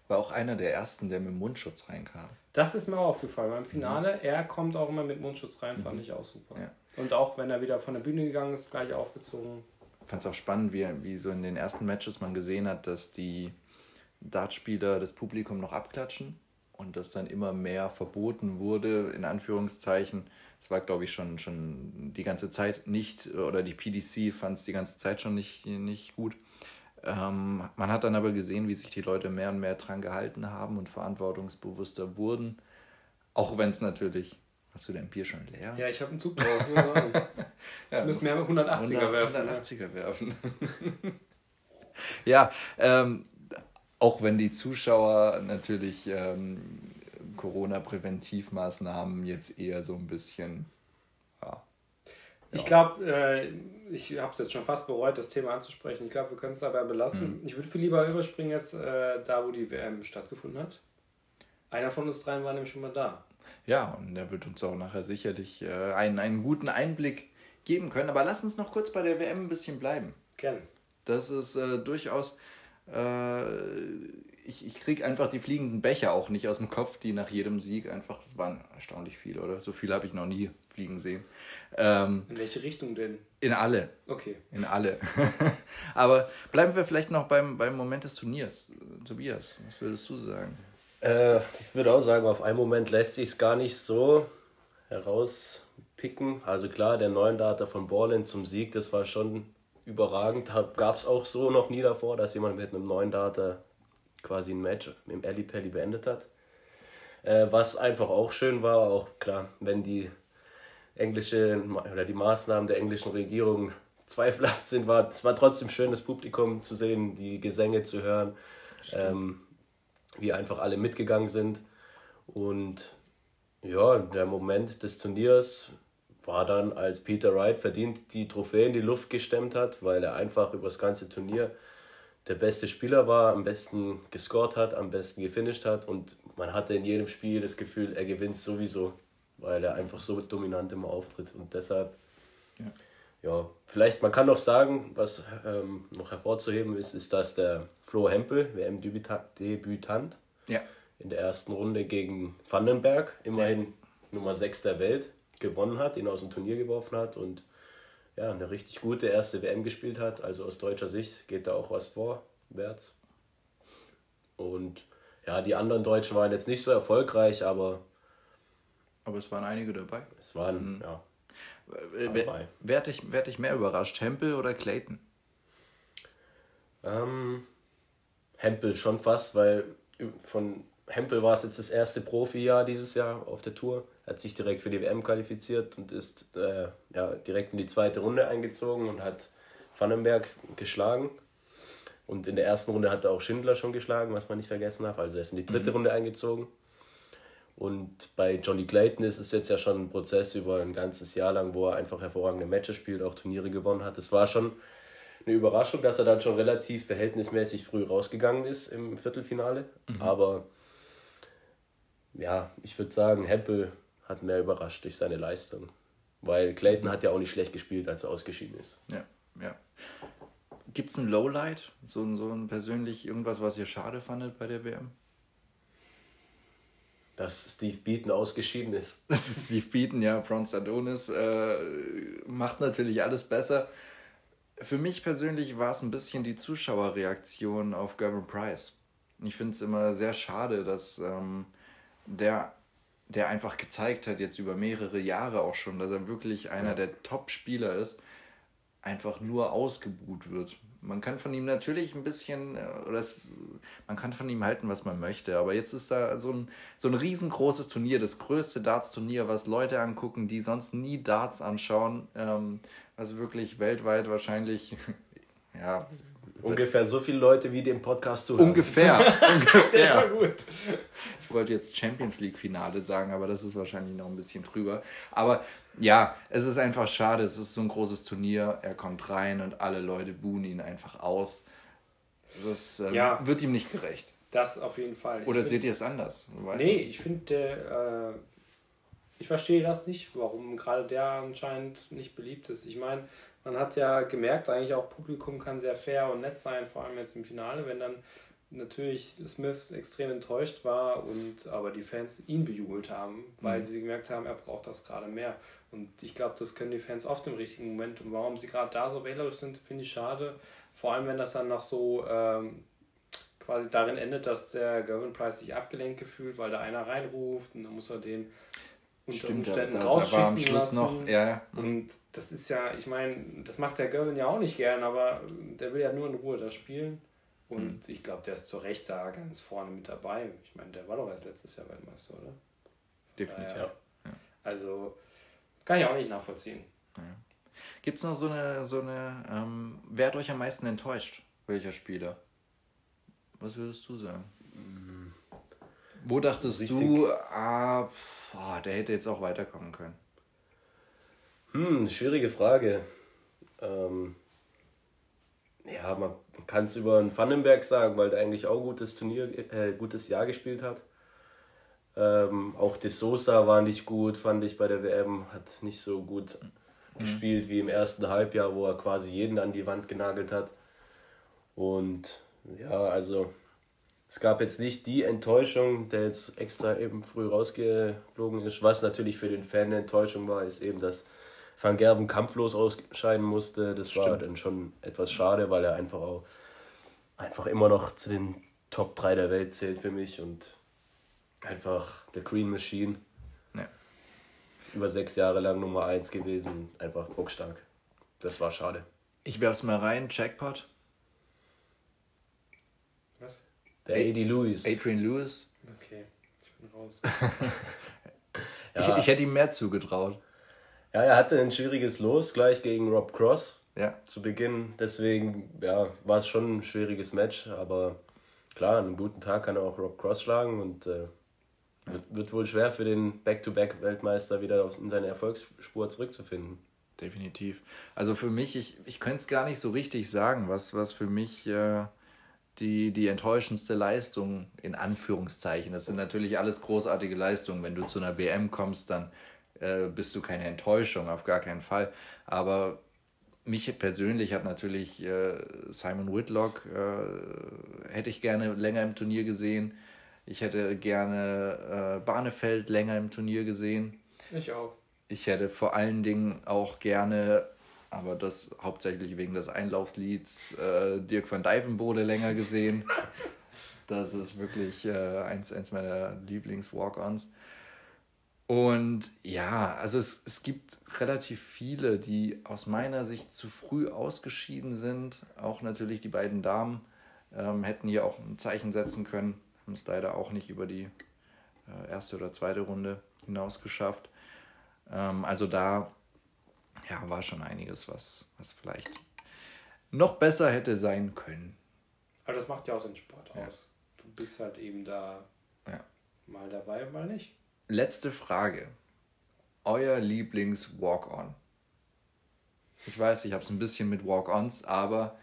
War auch einer der ersten, der mit Mundschutz reinkam. Das ist mir auch aufgefallen. Beim Finale, mhm. er kommt auch immer mit Mundschutz rein, fand mhm. ich auch super. Ja. Und auch wenn er wieder von der Bühne gegangen ist, gleich aufgezogen. Ich fand es auch spannend, wie, wie so in den ersten Matches man gesehen hat, dass die Dartspieler das Publikum noch abklatschen und das dann immer mehr verboten wurde, in Anführungszeichen. Es war, glaube ich, schon, schon die ganze Zeit nicht, oder die PDC fand es die ganze Zeit schon nicht, nicht gut. Ähm, man hat dann aber gesehen, wie sich die Leute mehr und mehr dran gehalten haben und verantwortungsbewusster wurden. Auch wenn es natürlich. Hast du dein Bier schon leer? Ja, ich habe einen Zug drauf. ja, müssen mehr 180er werfen. 180er werfen. ja, ähm, auch wenn die Zuschauer natürlich ähm, Corona-Präventivmaßnahmen jetzt eher so ein bisschen ja, ich glaube, äh, ich habe es jetzt schon fast bereut, das Thema anzusprechen. Ich glaube, wir können es dabei belassen. Mhm. Ich würde viel lieber überspringen jetzt äh, da, wo die WM stattgefunden hat. Einer von uns dreien war nämlich schon mal da. Ja, und der wird uns auch nachher sicherlich äh, einen, einen guten Einblick geben können. Aber lass uns noch kurz bei der WM ein bisschen bleiben. Gerne. Das ist äh, durchaus. Äh, ich, ich kriege einfach die fliegenden Becher auch nicht aus dem Kopf, die nach jedem Sieg einfach. Das waren erstaunlich viele, oder? So viele habe ich noch nie fliegen sehen. Ähm, in welche Richtung denn? In alle. Okay. In alle. Aber bleiben wir vielleicht noch beim, beim Moment des Turniers. Tobias, was würdest du sagen? Äh, ich würde auch sagen, auf einen Moment lässt sich es gar nicht so herauspicken. Also klar, der neuen Data von Borland zum Sieg, das war schon überragend. Gab es auch so noch nie davor, dass jemand mit einem neuen Data quasi ein Match im Ali Pelli beendet hat. Äh, was einfach auch schön war, auch klar, wenn die englische oder die Maßnahmen der englischen Regierung zweifelhaft sind, war es war trotzdem schön, das Publikum zu sehen, die Gesänge zu hören, ähm, wie einfach alle mitgegangen sind. Und ja, der Moment des Turniers war dann, als Peter Wright verdient die Trophäe in die Luft gestemmt hat, weil er einfach über das ganze Turnier der beste Spieler war, am besten gescored hat, am besten gefinisht hat und man hatte in jedem Spiel das Gefühl, er gewinnt sowieso weil er einfach so dominant immer auftritt. Und deshalb, ja, ja vielleicht, man kann noch sagen, was ähm, noch hervorzuheben ist, ist, dass der Flo Hempel, WM-Debütant, ja. in der ersten Runde gegen Vandenberg, immerhin ja. Nummer 6 der Welt, gewonnen hat, ihn aus dem Turnier geworfen hat und ja, eine richtig gute erste WM gespielt hat. Also aus deutscher Sicht geht da auch was vorwärts. Und ja, die anderen Deutschen waren jetzt nicht so erfolgreich, aber aber es waren einige dabei. Es waren, mhm. ja. Wer, wer, hat dich, wer hat dich mehr überrascht, Hempel oder Clayton? Ähm, Hempel schon fast, weil von Hempel war es jetzt das erste Profi-Jahr dieses Jahr auf der Tour. Er hat sich direkt für die WM qualifiziert und ist äh, ja, direkt in die zweite Runde eingezogen und hat Vandenberg geschlagen. Und in der ersten Runde hat er auch Schindler schon geschlagen, was man nicht vergessen darf. Also er ist in die dritte mhm. Runde eingezogen. Und bei Johnny Clayton ist es jetzt ja schon ein Prozess über ein ganzes Jahr lang, wo er einfach hervorragende Matches spielt, auch Turniere gewonnen hat. Es war schon eine Überraschung, dass er dann schon relativ verhältnismäßig früh rausgegangen ist im Viertelfinale. Mhm. Aber ja, ich würde sagen, Hempel hat mehr überrascht durch seine Leistung. Weil Clayton hat ja auch nicht schlecht gespielt, als er ausgeschieden ist. Ja, ja. Gibt es ein Lowlight? So, so ein persönlich irgendwas, was ihr schade fandet bei der WM? dass Steve Beaton ausgeschieden ist. Das ist Steve Beaton, ja, Bronze Adonis, äh, macht natürlich alles besser. Für mich persönlich war es ein bisschen die Zuschauerreaktion auf Gervin Price. Ich finde es immer sehr schade, dass ähm, der, der einfach gezeigt hat, jetzt über mehrere Jahre auch schon, dass er wirklich einer der Top-Spieler ist, einfach nur ausgebuht wird. Man kann von ihm natürlich ein bisschen, äh, oder es, man kann von ihm halten, was man möchte, aber jetzt ist da so ein, so ein riesengroßes Turnier, das größte Darts-Turnier, was Leute angucken, die sonst nie Darts anschauen, ähm, was wirklich weltweit wahrscheinlich, ja, Ungefähr so viele Leute wie dem Podcast zuhören. Ungefähr. ungefähr. Sehr gut. Ich wollte jetzt Champions League Finale sagen, aber das ist wahrscheinlich noch ein bisschen drüber. Aber ja, es ist einfach schade. Es ist so ein großes Turnier. Er kommt rein und alle Leute buhen ihn einfach aus. Das ähm, Ja. wird ihm nicht gerecht. Das auf jeden Fall. Oder Ich seht ihr es anders? Weiß Nee, nicht. ich finde, äh, ich verstehe das nicht, warum gerade der anscheinend nicht beliebt ist. Ich meine, man hat ja gemerkt, eigentlich auch Publikum kann sehr fair und nett sein, vor allem jetzt im Finale, wenn dann natürlich Smith extrem enttäuscht war und aber die Fans ihn bejubelt haben, weil Mhm. sie gemerkt haben, er braucht das gerade mehr. Und ich glaube, das können die Fans oft im richtigen Moment. Und warum sie gerade da so wählerisch sind, finde ich schade. Vor allem, wenn das dann nach so ähm, quasi darin endet, dass der Gervin Price sich abgelenkt gefühlt, weil da einer reinruft und dann muss er den unter Stimmt, da, Umständen da, da war am rausschicken Schluss lassen. noch. Ja, ja. Und das ist ja, ich meine, das macht der Gervin ja auch nicht gern, aber der will ja nur in Ruhe da spielen. Und ich glaube, der ist zu Recht da ganz vorne mit dabei. Ich meine, der war doch erst letztes Jahr Weltmeister, oder? definitiv. Ja, ja. Also, kann ich auch nicht nachvollziehen. Gibt es noch so eine, so eine ähm, wer hat euch am meisten enttäuscht? Welcher Spieler? Was würdest du sagen? Wo dachtest Richtig. du, ah, pf, ah, der hätte jetzt auch weiterkommen können? Hm, schwierige Frage. Ähm, ja, man kann es über einen Vandenberg sagen, weil der eigentlich auch gutes Turnier, äh, gutes Jahr gespielt hat. Ähm, auch De Sosa war nicht gut, fand ich bei der WM, hat nicht so gut gespielt wie im ersten Halbjahr, wo er quasi jeden an die Wand genagelt hat. Und ja, also es gab jetzt nicht die Enttäuschung, der jetzt extra eben früh rausgeflogen ist. Was natürlich für den Fan eine Enttäuschung war, ist eben, dass Van Gerven kampflos ausscheiden musste. Das war Stimmt. dann schon etwas schade, weil er einfach auch einfach immer noch zu den Top 3 der Welt zählt für mich und einfach der Green Machine. Ja. Über sechs Jahre lang Nummer 1 gewesen, einfach bockstark. Das war schade. Ich werf's mal rein, Jackpot. Was? Der Ad- Eddie Lewis. Adrian Lewis. Okay, ich bin raus. Ja. Ich, ich hätte ihm mehr zugetraut. Ja, er hatte ein schwieriges Los gleich gegen Rob Cross Ja, zu Beginn. Deswegen ja, war es schon ein schwieriges Match. Aber klar, an einem guten Tag kann er auch Rob Cross schlagen und äh, wird, wird wohl schwer für den Back-to-Back-Weltmeister wieder auf, in seine Erfolgsspur zurückzufinden. definitiv. Also für mich, ich, ich könnte es gar nicht so richtig sagen, was, was für mich äh, die, die enttäuschendste Leistung in Anführungszeichen. Das sind natürlich alles großartige Leistungen. Wenn du zu einer WM kommst, dann äh, bist du keine Enttäuschung, auf gar keinen Fall. Aber mich persönlich hat natürlich äh, Simon Whitlock, äh, hätte ich gerne länger im Turnier gesehen. Ich hätte gerne äh, Barnefeld länger im Turnier gesehen. Ich auch. Ich hätte vor allen Dingen auch gerne, aber das hauptsächlich wegen des Einlaufslieds, äh, Dirk van Dijvenbode länger gesehen. Das ist wirklich äh, eins, eins meiner Lieblings-Walk-Ons. Und ja, also es, es gibt relativ viele, die aus meiner Sicht zu früh ausgeschieden sind. Auch natürlich die beiden Damen ähm, hätten hier auch ein Zeichen setzen können, haben es leider auch nicht über die äh, erste oder zweite Runde hinaus geschafft. Ähm, also da ja, war schon einiges, was, was vielleicht noch besser hätte sein können. Aber das macht ja auch den Sport Ja. aus. Du bist halt eben da Ja. mal dabei, mal nicht. Letzte Frage. Euer Lieblings-Walk-On. Ich weiß, ich habe es ein bisschen mit Walk-Ons, aber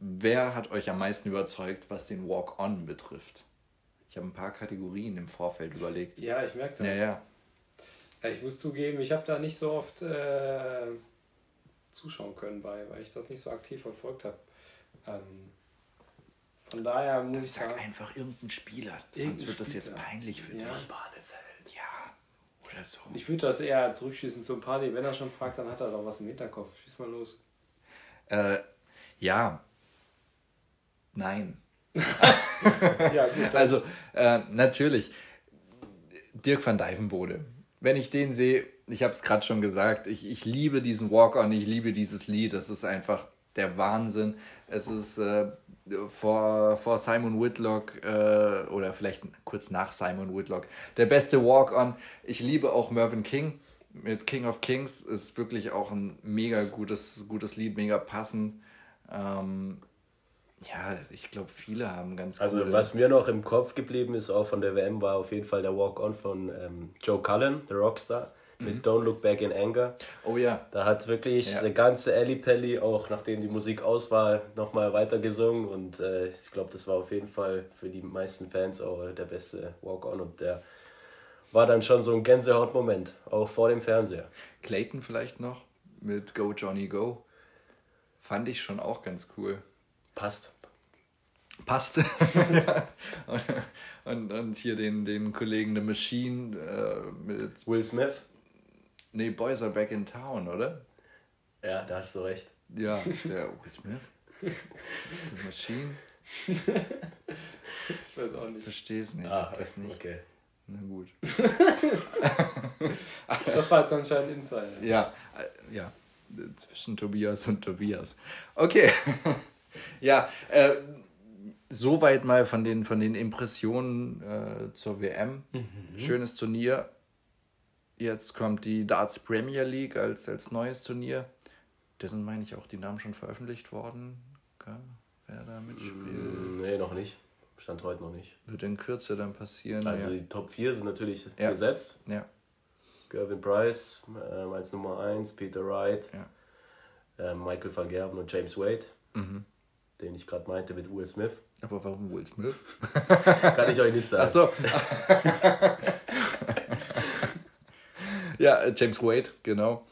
wer hat euch am meisten überzeugt, was den Walk-On betrifft? Ich habe ein paar Kategorien im Vorfeld überlegt. Ja, ich merke das. Ja, ja. Ja, ich muss zugeben, ich habe da nicht so oft äh, zuschauen können bei, weil ich das nicht so aktiv verfolgt habe. Ähm, von daher muss ich Sag sagen, einfach irgendeinen Spieler, sonst Irgendein wird das jetzt peinlich für Ja. dich. Ja, oder so. ich würde das eher zurückschießen zum Party. Wenn er schon fragt, dann hat er doch was im Hinterkopf. Schieß mal los. Äh, ja. Nein. ja, gut. dann- Also, äh, natürlich, Dirk van Dijvenbode. Wenn ich den sehe, ich habe es gerade schon gesagt, ich, ich liebe diesen Walk-On, ich liebe dieses Lied. Das ist einfach der Wahnsinn. Es ist äh, vor, vor Simon Whitlock äh, oder vielleicht kurz nach Simon Whitlock der beste Walk-On. Ich liebe auch Mervyn King mit King of Kings. Ist wirklich auch ein mega gutes, gutes Lied, mega passend. Ähm, ja, ich glaube, viele haben ganz Also coole- was mir noch im Kopf geblieben ist, auch von der WM, war auf jeden Fall der Walk-On von ähm, Joe Cullen, der Rockstar, mit Don't Look Back in Anger. Oh ja, Da hat wirklich Ja. der ganze Ali Pelli, auch nachdem die Musik aus war, nochmal weiter gesungen. Und äh, ich glaube, das war auf jeden Fall für die meisten Fans auch der beste Walk-On. Und der war dann schon so ein Gänsehautmoment, auch vor dem Fernseher. Clayton vielleicht noch mit Go Johnny Go. Fand ich schon auch ganz cool. Passt. Passt. ja. und, und, und hier den, den Kollegen The Machine äh, mit. Will Smith? Nee, Boys are back in town, oder? Ja, da hast du recht. Ja, der Will Smith. The Machine. ich weiß auch nicht. Versteh's nicht. Ah, das nicht. okay. Na gut. Das war jetzt anscheinend Insider. Ja, äh, ja, zwischen Tobias und Tobias. Okay. Ja, äh, soweit mal von den, von den Impressionen äh, zur WM. Schönes Turnier. Jetzt kommt die Darts Premier League als, als neues Turnier. Da sind, meine ich, auch die Namen schon veröffentlicht worden. Gell? Wer da mitspielt. Mm, Nee, noch nicht. Stand heute noch nicht. Wird in Kürze dann passieren. Also ja. die Top 4 sind natürlich Ja. gesetzt. ja. Gervin Price ähm, als Nummer 1, Peter Wright, Ja. ähm, Michael van Gerben und James Wade, Mhm. Den ich gerade meinte mit Will Smith. Aber warum Will Smith? Kann ich euch nicht sagen. Ach so. ja, äh, James Wade, genau.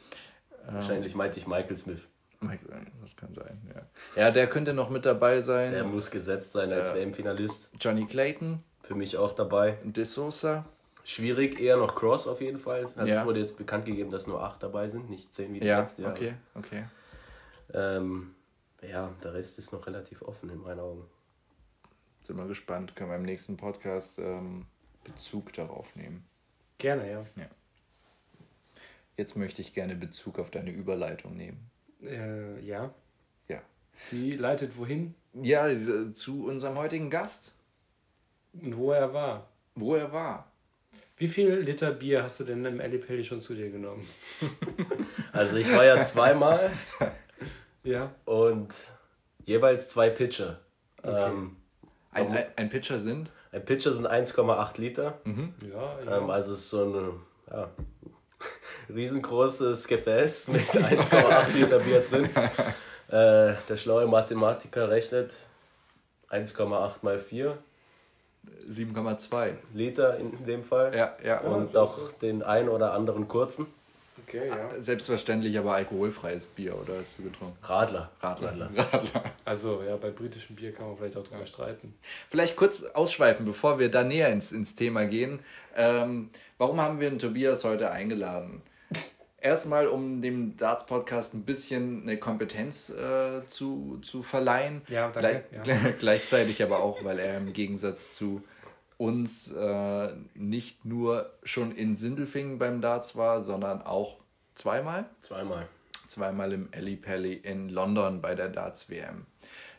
Ähm, Wahrscheinlich meinte ich Michael Smith. Michael, äh, das kann sein, ja. Ja, der könnte noch mit dabei sein. Der muss gesetzt sein als Ja. WM-Finalist. Johnny Clayton, Für mich auch dabei. De Sosa. Schwierig, eher noch Cross auf jeden Fall. Also Ja. Es wurde jetzt bekannt gegeben, dass nur acht dabei sind, nicht zehn wie Ja, letzte Jahr. okay, okay. Ähm, ja, der Rest ist noch relativ offen in meinen Augen. Sind wir gespannt. Können wir im nächsten Podcast ähm, Bezug darauf nehmen. Gerne, ja. Jetzt möchte ich gerne Bezug auf deine Überleitung nehmen. Äh, ja. Ja. Die leitet wohin Ja, äh, zu unserem heutigen Gast, und wo er war. wo er war. Wie viel Liter Bier hast du denn im Ali Pelli schon zu dir genommen? Also ich war ja zweimal Ja. und jeweils zwei Pitcher. Okay. Ähm, Ein, ein, ein Pitcher sind. ein Pitcher sind 1,8 Liter. Mhm. Ja, ja. Ähm, also es ist so ein ja, riesengroßes Gefäß mit 1,8 Liter Bier drin. Äh, der schlaue Mathematiker rechnet 1,8 mal 4 7,2. Liter in dem Fall. Ja, ja. Und auch den ein oder anderen kurzen okay, ja. Selbstverständlich aber alkoholfreies Bier, oder hast du getrunken? Radler. Radler. Radler. Also, ja, bei britischem Bier kann man vielleicht auch drüber streiten. Vielleicht kurz ausschweifen, bevor wir da näher ins, ins Thema gehen. Ähm, warum haben wir den Tobias heute eingeladen? Erstmal, um dem Darts-Podcast ein bisschen eine Kompetenz äh, zu, zu verleihen. Ja, danke. Ja. Gleichzeitig aber auch, weil er im Gegensatz zu uns äh, nicht nur schon in Sindelfingen beim Darts war, sondern auch zweimal. Zweimal. Zweimal im Ali Pally in London bei der Darts WM.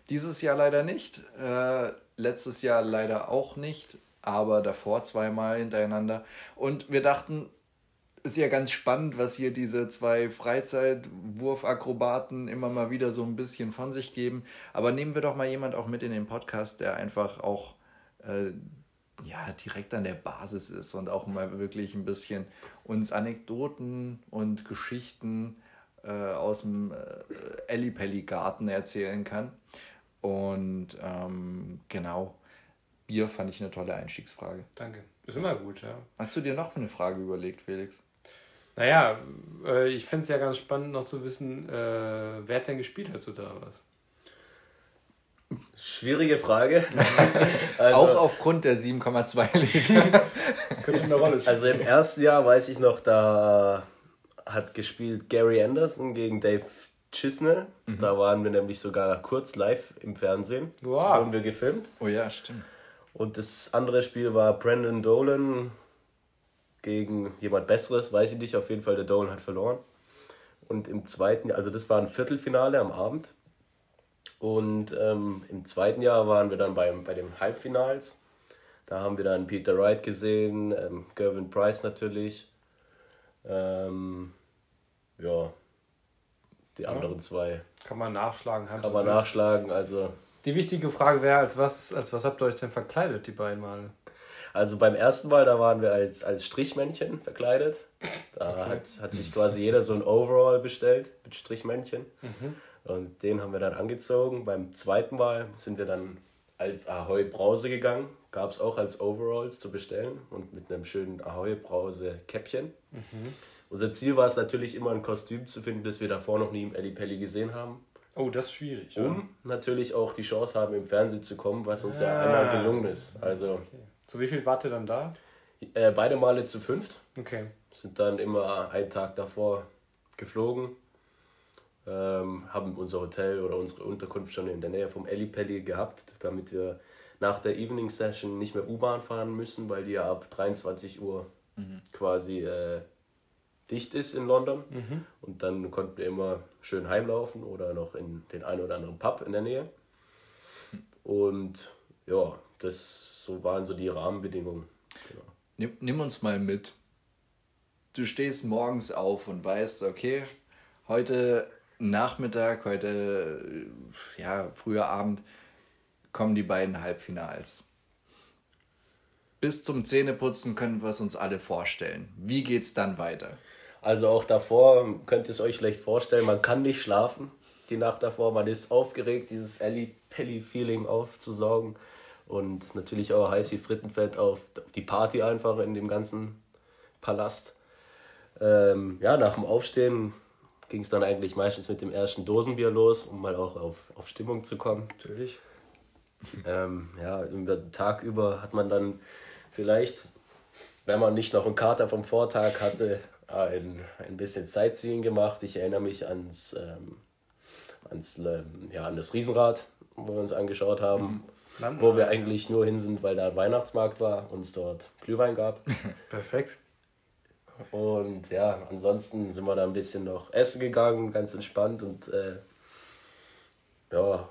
Dieses Jahr leider nicht. Äh, letztes Jahr leider auch nicht. Aber davor zweimal hintereinander. Und wir dachten, ist ja ganz spannend, was hier diese zwei Freizeitwurfakrobaten immer mal wieder so ein bisschen von sich geben. Aber nehmen wir doch mal jemand auch mit in den Podcast, der einfach auch äh, ja, direkt an der Basis ist und auch mal wirklich ein bisschen uns Anekdoten und Geschichten äh, aus dem äh, Ellipelli-Garten erzählen kann. Und ähm, genau, Bier fand ich eine tolle Einstiegsfrage. Danke. Ist immer gut, ja. Hast du dir noch eine Frage überlegt, Felix? Naja, äh, ich fände es ja ganz spannend noch zu wissen, äh, wer hat denn gespielt hat oder was? Schwierige Frage. Also, Auch aufgrund der 7,2 Liter. Könnte eine Rolle Also im ersten Jahr weiß ich noch, da hat gespielt Gary Anderson gegen Dave Chisnell. Da waren wir nämlich sogar kurz live im Fernsehen. Wow. Wurden wir gefilmt. Oh ja, stimmt. Und das andere Spiel war Brandon Dolan gegen jemand Besseres, weiß ich nicht. Auf jeden Fall, der Dolan hat verloren. Und im zweiten, also das war ein Viertelfinale am Abend. Und ähm, im zweiten Jahr waren wir dann beim, bei den Halbfinals. Da haben wir dann Peter Wright gesehen, ähm, Gervin Price natürlich. Ähm, ja, die anderen zwei Kann man nachschlagen. kann man wild. nachschlagen. Also, Die wichtige Frage wäre, als was, als was habt ihr euch denn verkleidet, die beiden Male? also beim ersten Mal, da waren wir als, als Strichmännchen verkleidet. Da hat, hat sich quasi jeder so ein Overall bestellt mit Strichmännchen. Und den haben wir dann angezogen. Beim zweiten Mal sind wir dann als Ahoi Brause gegangen. Gab es auch als Overalls zu bestellen und mit einem schönen Ahoi Brause Käppchen. Unser Ziel war es natürlich immer ein Kostüm zu finden, das wir davor noch nie im Eli Pelli gesehen haben. Oh, das ist schwierig. Um natürlich auch die Chance haben, im Fernsehen zu kommen, was uns ja Ah. einmal gelungen ist. Also Okay. Zu wie viel wart ihr dann da? äh, beide Male zu fünft. Okay. Sind dann immer einen Tag davor geflogen. Ähm, haben unser Hotel oder unsere Unterkunft schon in der Nähe vom Eli Pelli gehabt, damit wir nach der Evening Session nicht mehr U-Bahn fahren müssen, weil die ja ab 23 Uhr quasi äh, dicht ist in London. Und dann konnten wir immer schön heimlaufen oder noch in den einen oder anderen Pub in der Nähe. Und ja, das so waren so die Rahmenbedingungen. Genau. Nimm, nimm uns mal mit. Du stehst morgens auf und weißt, okay, heute Nachmittag, heute äh, ja, früher Abend kommen die beiden Halbfinals. Bis zum Zähneputzen können wir es uns alle vorstellen. Wie geht's dann weiter? Also auch davor könnt ihr es euch vielleicht vorstellen, man kann nicht schlafen die Nacht davor. Man ist aufgeregt, dieses Elli-Pelli-Feeling aufzusaugen. Und natürlich auch heiß wie Frittenfett auf die Party einfach in dem ganzen Palast. Ähm, ja, nach dem Aufstehen ging es dann eigentlich meistens mit dem ersten Dosenbier los, um mal auch auf, auf Stimmung zu kommen. Natürlich. Ähm, ja, den Tag über hat man dann vielleicht, wenn man nicht noch einen Kater vom Vortag hatte, ein, ein bisschen Sightseeing gemacht. Ich erinnere mich ans, ähm, ans ähm, ja, an das Riesenrad, wo wir uns angeschaut haben, Landen. wo wir eigentlich nur hin sind, weil da ein Weihnachtsmarkt war und es dort Glühwein gab. Perfekt. Und ja, ansonsten sind wir da ein bisschen noch essen gegangen, ganz entspannt und äh, ja,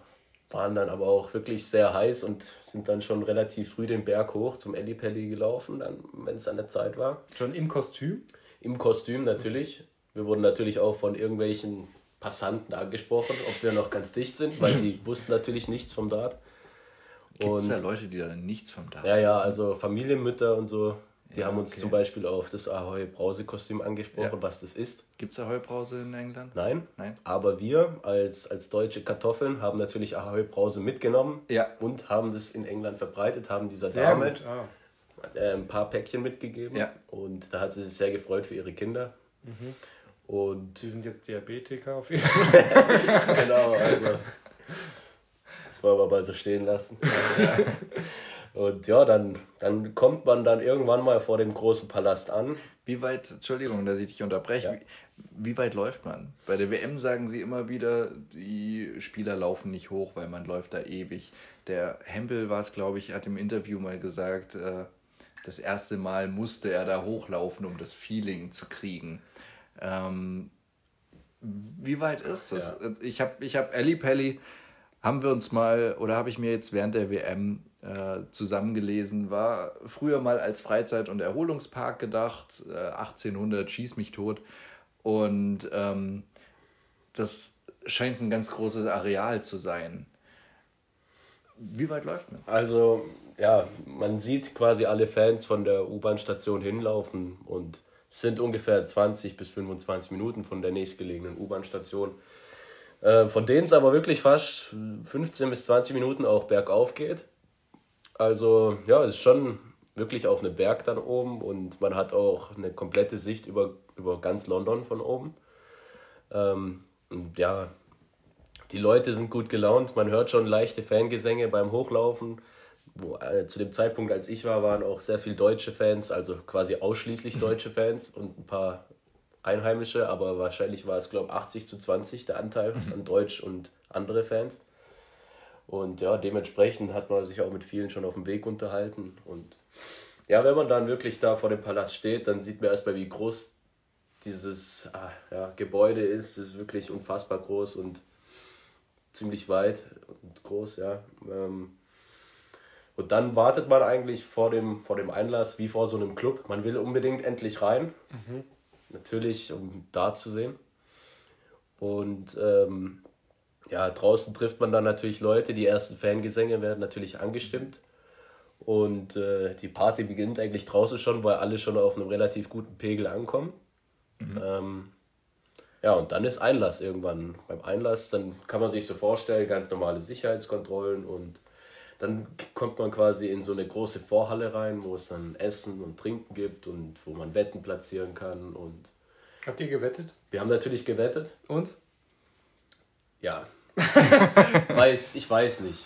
waren dann aber auch wirklich sehr heiß und sind dann schon relativ früh den Berg hoch zum Ellipelli gelaufen, dann, wenn es an der Zeit war. Schon im Kostüm? Im Kostüm natürlich. Wir wurden natürlich auch von irgendwelchen Passanten angesprochen, ob wir noch ganz dicht sind, weil die wussten natürlich nichts vom Dart. Gibt es Und- da Leute, die da nichts vom Dart Ja, ja, also Familienmütter und so, die Ja, haben uns okay. zum Beispiel auf das Ahoi Brause-Kostüm angesprochen, Ja. was das ist. Gibt es da Heubrause in England? Nein. Nein. Aber wir als, als deutsche Kartoffeln haben natürlich Ahoi Brause mitgenommen Ja. und haben das in England verbreitet, haben dieser Sehr Dame. Ah. äh, ein paar Päckchen mitgegeben. Ja. Und da hat sie sich sehr gefreut für ihre Kinder. Und Die sind jetzt Diabetiker auf jeden Fall. genau, also das wollen wir mal so stehen lassen. Und ja, dann, dann kommt man dann irgendwann mal vor dem großen Palast an. Wie weit, Entschuldigung, dass ich dich unterbreche, Ja. wie, wie weit läuft man? Bei der WM sagen sie immer wieder, die Spieler laufen nicht hoch, weil man läuft da ewig. Der Hempel war es, glaube ich, hat im Interview mal gesagt, äh, das erste Mal musste er da hochlaufen, um das Feeling zu kriegen. Ähm, wie weit ist das? Ja. Ich habe ich hab Ellie Pelli, haben wir uns mal, oder habe ich mir jetzt während der WM äh, zusammengelesen, war früher mal als Freizeit- und Erholungspark gedacht, äh, 1800, schieß mich tot. Und ähm, das scheint ein ganz großes Areal zu sein. Wie weit läuft man? Also, ja, man sieht quasi alle Fans von der U-Bahn-Station hinlaufen und es sind ungefähr 20 bis 25 Minuten von der nächstgelegenen U-Bahn-Station. Äh, von denen es aber wirklich fast 15 bis 20 Minuten auch bergauf geht. Also, ja, es ist schon wirklich auf einem Berg dann oben und man hat auch eine komplette Sicht über, über ganz London von oben. Ähm, und ja, die Leute sind gut gelaunt, man hört schon leichte Fangesänge beim Hochlaufen. Wo, äh, zu dem Zeitpunkt, als ich war, waren auch sehr viele deutsche Fans, also quasi ausschließlich deutsche Fans und ein paar Einheimische, aber wahrscheinlich war es, glaube ich, 80 zu 20 der Anteil an Deutsch und andere Fans. Und ja, dementsprechend hat man sich auch mit vielen schon auf dem Weg unterhalten. Und ja, wenn man dann wirklich da vor dem Palast steht, dann sieht man erstmal, wie groß dieses ah, ja, Gebäude ist. Es ist wirklich unfassbar groß und ziemlich weit und groß, ja. Ähm, und dann wartet man eigentlich vor dem, vor dem Einlass wie vor so einem Club. Man will unbedingt endlich rein. Mhm. Natürlich, um da zu sehen. Und ähm, ja, draußen trifft man dann natürlich Leute. Die ersten Fangesänge werden natürlich angestimmt. Und äh, die Party beginnt eigentlich draußen schon, weil alle schon auf einem relativ guten Pegel ankommen. Mhm. Ähm, ja, und dann ist Einlass irgendwann. Beim Einlass, dann kann man sich so vorstellen, ganz normale Sicherheitskontrollen und dann kommt man quasi in so eine große Vorhalle rein, wo es dann Essen und Trinken gibt und wo man Wetten platzieren kann. Und Habt ihr gewettet? Wir haben natürlich gewettet. Und? Ja. weiß, ich weiß nicht.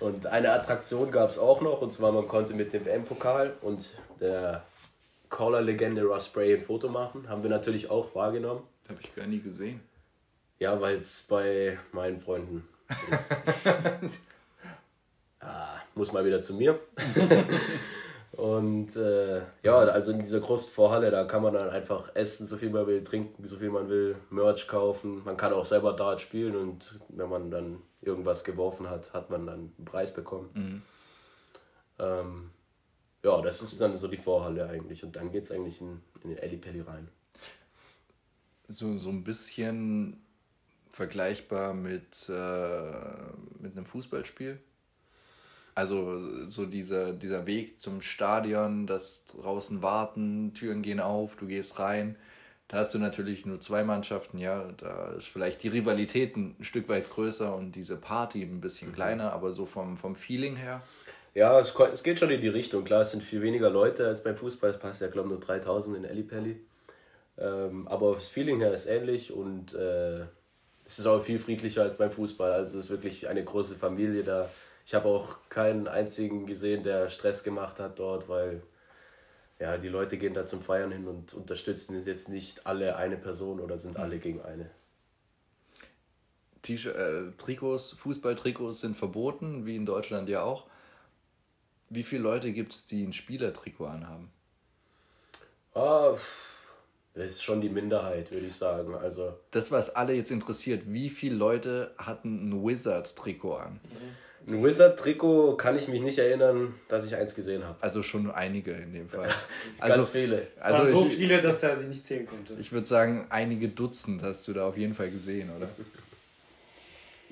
und eine Attraktion gab es auch noch, und zwar man konnte mit dem WM-Pokal und der Caller-Legende Russ Spray ein Foto machen. Haben wir natürlich auch wahrgenommen. Habe ich gar nie gesehen. Ja, weil es bei meinen Freunden ist. ah, muss mal wieder zu mir. Und äh, ja, also in dieser großen Vorhalle, da kann man dann einfach essen, so viel man will, trinken, so viel man will, Merch kaufen. Man kann auch selber Dart spielen und wenn man dann irgendwas geworfen hat, hat man dann einen Preis bekommen. Mhm. Ähm, ja, das ist dann so die Vorhalle eigentlich. Und dann geht es eigentlich in, in den Ellipelli rein. So, so ein bisschen vergleichbar mit, äh, mit einem Fußballspiel. Also so dieser, dieser Weg zum Stadion, das draußen warten, Türen gehen auf, du gehst rein. Da hast du natürlich nur zwei Mannschaften, ja, da ist vielleicht die Rivalität ein Stück weit größer und diese Party ein bisschen mhm. kleiner, aber so vom, vom Feeling her. Ja, es, es geht schon in die Richtung. Klar, es sind viel weniger Leute als beim Fußball. Es passt ja, glaube ich, nur 3000 in Ellipelli. Ähm, aber das Feeling her ist ähnlich und äh, es ist auch viel friedlicher als beim Fußball. Also es ist wirklich eine große Familie da. Ich habe auch keinen einzigen gesehen, der Stress gemacht hat dort, weil ja, die Leute gehen da zum Feiern hin und unterstützen jetzt nicht alle eine Person oder sind alle gegen eine. Äh, Trikots, Fußballtrikots sind verboten, wie in Deutschland ja auch. Wie viele Leute gibt es, die ein Spielertrikot anhaben? Ah, das ist schon die Minderheit, würde ich sagen. Also das, was alle jetzt interessiert, wie viele Leute hatten ein Wizard-Trikot an? Ein Wizard-Trikot kann ich mich nicht erinnern, dass ich eins gesehen habe. Also schon einige in dem Fall. Also, Ganz viele. Also waren so ich, viele, dass er sie nicht zählen konnte. Ich würde sagen, einige Dutzend hast du da auf jeden Fall gesehen, oder?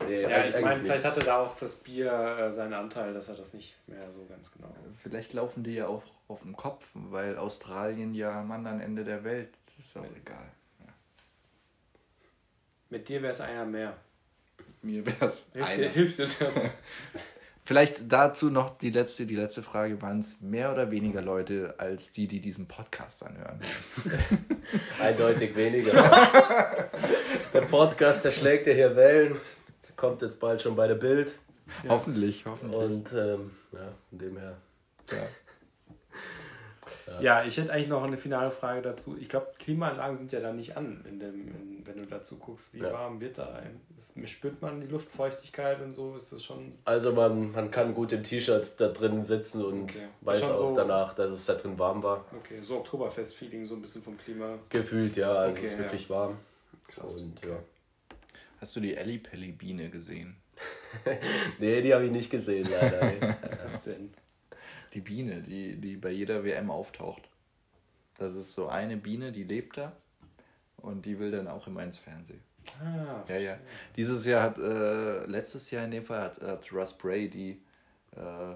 Nee, ja, ich meine, vielleicht hatte da auch das Bier äh, seinen Anteil, dass er das nicht mehr so ganz genau. Vielleicht laufen die ja auch auf dem Kopf, weil Australien ja am anderen Ende der Welt, das ist auch egal. Ja. Mit dir wäre es einer mehr. Mir wäre es einer. Hilft dir das? Vielleicht dazu noch die letzte, die letzte Frage. Waren es mehr oder weniger Leute als die, die diesen Podcast anhören? Eindeutig weniger. der Podcast, der schlägt ja hier Wellen kommt jetzt bald schon bei der Bild. Ja. Hoffentlich, hoffentlich. Und ähm, ja, von dem her. Ja. Ja. ja. ich hätte eigentlich noch eine finale Frage dazu. Ich glaube, Klimaanlagen sind ja da nicht an, in dem, in, wenn du dazu guckst. Wie warm wird da ein? Ist, spürt man die Luftfeuchtigkeit und so? Ist das schon. Also man, man kann gut im T-Shirt da drin sitzen und okay. weiß auch so danach, dass es da drin warm war. Okay, so Oktoberfest-Feeling, so ein bisschen vom Klima. Gefühlt, ja, also okay, es ist wirklich warm. Krass. Und ja. Hast du die Ellie Pelli Biene gesehen? nee, die habe ich nicht gesehen, leider. Was denn? Die Biene, die, die bei jeder WM auftaucht. Das ist so eine Biene, die lebt da und die will dann auch immer ins Fernsehen. Ah, ja, ja. Dieses Jahr hat, äh, letztes Jahr in dem Fall hat, hat Russ Bray die äh,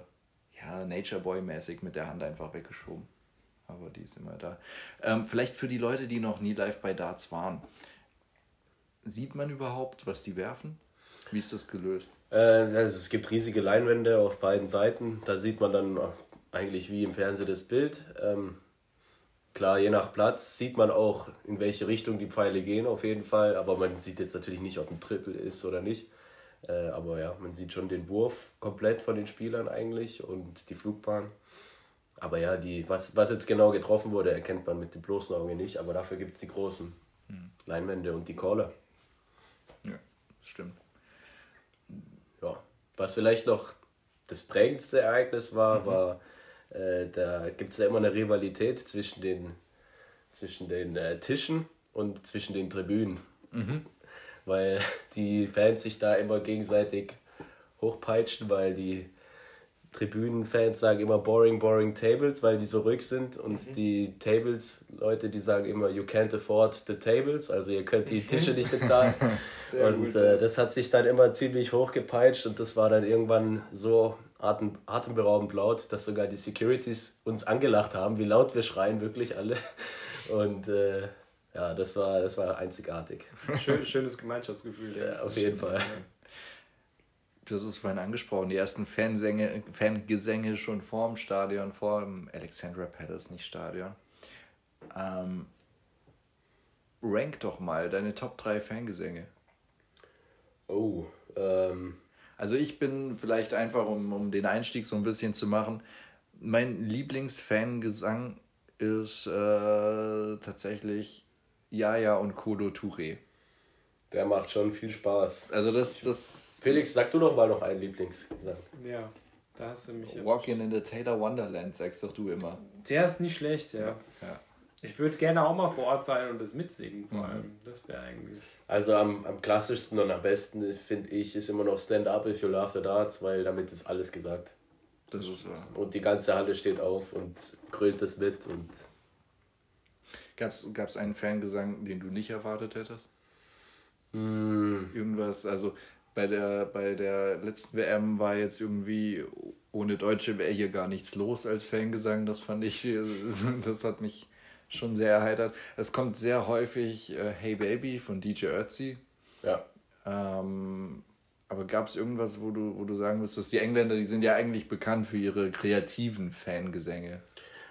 ja, Nature Boy-mäßig mit der Hand einfach weggeschoben. Aber die ist immer da. Ähm, vielleicht für die Leute, die noch nie live bei Darts waren. Sieht man überhaupt, was die werfen? Wie ist das gelöst? Äh, also es gibt riesige Leinwände auf beiden Seiten. Da sieht man dann eigentlich wie im Fernsehen das Bild. Ähm, klar, je nach Platz sieht man auch, in welche Richtung die Pfeile gehen, auf jeden Fall. Aber man sieht jetzt natürlich nicht, ob ein Triple ist oder nicht. Äh, aber ja, man sieht schon den Wurf komplett von den Spielern eigentlich und die Flugbahn. aber ja, die, was, was jetzt genau getroffen wurde, erkennt man mit dem bloßen Auge nicht, aber dafür gibt es die großen Leinwände und die Caller. Ja, stimmt. Ja, was vielleicht noch das prägendste Ereignis war, war, äh, da gibt es ja immer eine Rivalität zwischen den, zwischen den äh, Tischen und zwischen den Tribünen. Weil die Fans sich da immer gegenseitig hochpeitschen, weil die Tribünenfans sagen immer boring, boring tables, weil die so ruhig sind und die Tables, Leute, die sagen immer you can't afford the tables, also ihr könnt die Tische nicht bezahlen. Und äh, das hat sich dann immer ziemlich hochgepeitscht und das war dann irgendwann so atem, atemberaubend laut, dass sogar die Securities uns angelacht haben, wie laut wir schreien, wirklich alle. Und äh, ja, das war, das war einzigartig. Schön, schönes Gemeinschaftsgefühl. Ja, auf jeden Fall. Du hast es vorhin angesprochen, die ersten Fansänger, Fangesänge schon vorm Stadion, vor dem Alexandra Palace, nicht Stadion. Ähm, rank doch mal deine Top 3 Fangesänge. Oh, ähm, Also ich bin vielleicht einfach, um, um den Einstieg so ein bisschen zu machen, mein Lieblingsfangesang ist äh, tatsächlich Yaya und Kodo Touré. der macht schon viel Spaß. Also das, das Felix, sag du doch mal noch einen Lieblingsgesang. Ja, da hast du mich. ja- Walking in the Taylor Wonderland, sagst doch du immer. Der ist nicht schlecht, ja. Ja. Ich würde gerne auch mal vor Ort sein und das mitsingen, vor Mhm. allem. Das wäre eigentlich. Also am, am klassischsten und am besten, finde ich, ist immer noch Stand Up If You Love the Darts, weil damit ist alles gesagt. Das ist wahr. Und die ganze Halle steht auf und grölt das mit und Gab es einen Fangesang, den du nicht erwartet hättest? hm, Irgendwas, also bei der, bei der letzten WM war jetzt irgendwie ohne Deutsche wäre hier gar nichts los als Fangesang. Das fand ich, das hat mich schon sehr erheitert. Es kommt sehr häufig äh, Hey Baby von DJ Ötzi. ja. Ähm, aber gab es irgendwas, wo du, wo du sagen müsstest, die Engländer, die sind ja eigentlich bekannt für ihre kreativen Fangesänge.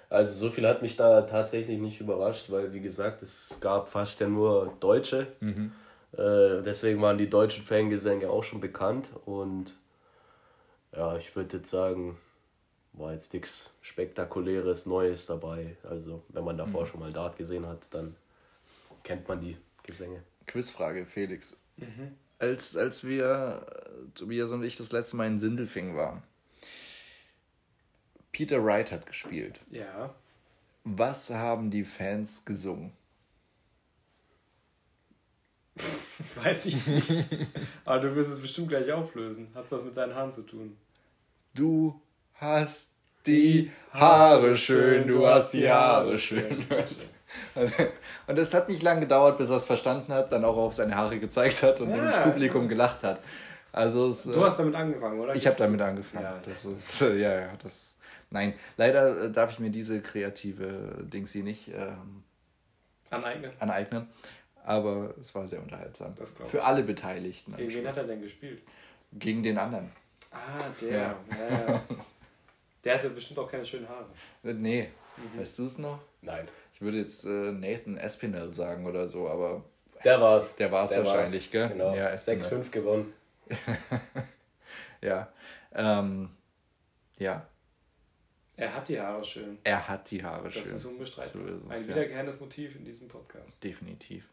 Also so viel hat mich da tatsächlich nicht überrascht, weil wie gesagt, es gab fast ja nur Deutsche. Äh, deswegen waren die deutschen Fangesänge auch schon bekannt und ja, ich würde jetzt sagen, war jetzt nichts Spektakuläres, Neues dabei. Also wenn man davor schon mal Dart gesehen hat, dann kennt man die Gesänge. Quizfrage, Felix. Als, als wir, äh, Tobias und ich, das letzte Mal in Sindelfingen waren, Peter Wright hat gespielt. Ja. Was haben die Fans gesungen? Weiß ich nicht. Aber du wirst es bestimmt gleich auflösen. Hat's was mit seinen Haaren zu tun? Du hast die Haare schön, du hast die Haare schön. Und es hat nicht lange gedauert, bis er es verstanden hat, dann auch auf seine Haare gezeigt hat und Ja, ins Publikum gelacht hat. Also es, Du hast damit angefangen, oder? Ich habe damit angefangen. Ja, das ist, äh, ja, ja, das. Nein, leider äh, darf ich mir diese kreative Dingsy nicht ähm, aneignen. aneignen. Aber es war sehr unterhaltsam. Das glaub ich. Für alle Beteiligten. Gegen wen hat er denn gespielt? Gegen den anderen. Ah, der. Ja. Ja. Der hatte bestimmt auch keine schönen Haare. Nee, Mhm. weißt du es noch? Nein. Ich würde jetzt äh, Nathan Espinel sagen oder so, aber Der war's. Der war's Der wahrscheinlich, gell? Genau. Ja, Espinel. 6-5 gewonnen. ja. Ähm, ja, Er hat die Haare schön. er hat die Haare Das schön. ist unbestreitbar. So ist es, Ein ja. wiederkehrendes Motiv in diesem Podcast. Definitiv.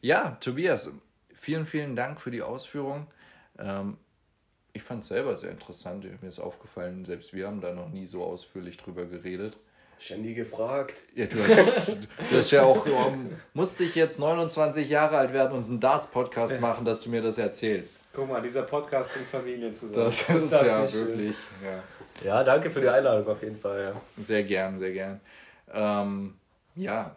Ja, Tobias, vielen, vielen Dank für die Ausführung. Ähm, ich fand es selber sehr interessant. Mir ist aufgefallen, selbst wir haben da noch nie so ausführlich drüber geredet. Schon nie gefragt. Ja, du, hast, du hast ja auch, um, musste ich jetzt 29 Jahre alt werden und einen Darts-Podcast machen, dass du mir das erzählst. Guck mal, dieser Podcast bringt Familien zusammen. Das ist das ja wirklich, ja. Ja, danke für die Einladung auf jeden Fall. Ja. Sehr gern, sehr gern. Ähm, ja,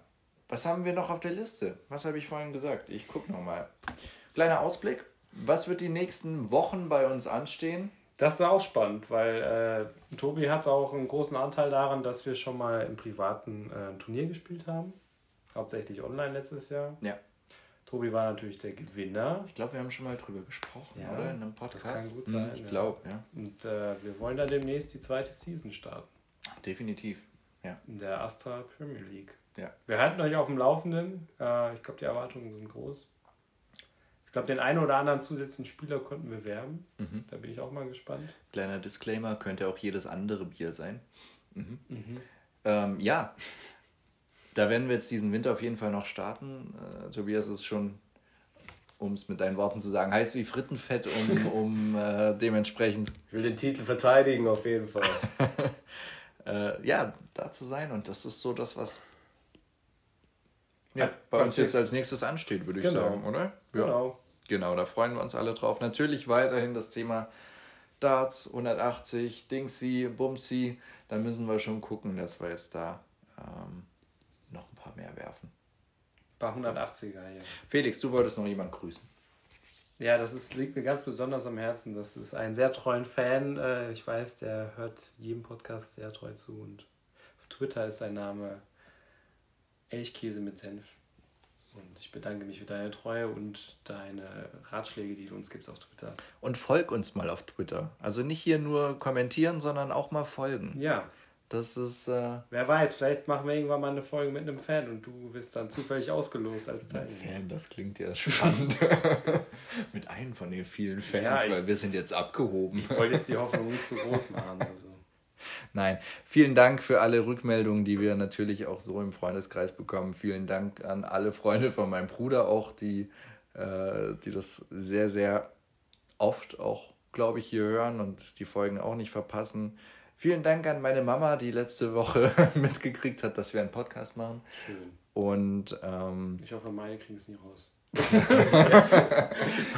was haben wir noch auf der Liste? Was habe ich vorhin gesagt? Ich gucke nochmal. Kleiner Ausblick. Was wird die nächsten Wochen bei uns anstehen? Das ist auch spannend, weil äh, Tobi hat auch einen großen Anteil daran, dass wir schon mal im privaten äh, ein Turnier gespielt haben. Hauptsächlich online letztes Jahr. Ja. Tobi war natürlich der Gewinner. Ich glaube, wir haben schon mal drüber gesprochen, Ja, oder? In einem Podcast. das kann gut Hm, sein, Ich ja. glaube, ja. Und äh, wir wollen da demnächst die zweite Season starten. Definitiv. In der Astra Premier League. Ja. Wir halten euch auf dem Laufenden. Äh, ich glaube, die Erwartungen sind groß. Ich glaube, den einen oder anderen zusätzlichen Spieler konnten wir werben. Mhm. Da bin ich auch mal gespannt. Kleiner Disclaimer, könnte auch jedes andere Bier sein. Mhm. Ähm, ja, da werden wir jetzt diesen Winter auf jeden Fall noch starten. Äh, Tobias ist schon, um es mit deinen Worten zu sagen, heiß wie Frittenfett, um, um äh, dementsprechend. Ich will den Titel verteidigen, auf jeden Fall. äh, ja, da zu sein. Und das ist so das, was ja, bei uns jetzt als nächstes ansteht, würde ich Genau. sagen, oder? Ja. Genau. Genau, da freuen wir uns alle drauf. Natürlich weiterhin das Thema Darts, 180, Dingsy, Bumsy. Da müssen wir schon gucken, dass wir jetzt da ähm, noch ein paar mehr werfen. Bei 180er hier. Felix, du wolltest noch jemanden grüßen. Ja, das ist, liegt mir ganz besonders am Herzen. Das ist ein sehr treuen Fan. Äh, Ich weiß, der hört jedem Podcast sehr treu zu. Und auf Twitter ist sein Name Elchkäse mit Senf. Und ich bedanke mich für deine Treue und deine Ratschläge, die du uns gibst auf Twitter. Und folg uns mal auf Twitter. Also nicht hier nur kommentieren, sondern auch mal folgen. Ja, Das ist äh, wer weiß, vielleicht machen wir irgendwann mal eine Folge mit einem Fan und du wirst dann zufällig ausgelost als Teilnehmer. Fan, das klingt ja spannend. Mit einem von den vielen Fans, Ja, ich- weil wir sind jetzt abgehoben. Ich wollte jetzt die Hoffnung nicht zu groß machen. Also. Nein, vielen Dank für alle Rückmeldungen, die wir natürlich auch so im Freundeskreis bekommen. Vielen Dank an alle Freunde von meinem Bruder auch, die, äh, die das sehr, sehr oft auch, glaube ich, hier hören und die Folgen auch nicht verpassen. Vielen Dank an meine Mama, die letzte Woche mitgekriegt hat, dass wir einen Podcast machen. Schön. Und ähm, Ich hoffe, meine kriegen es nie raus.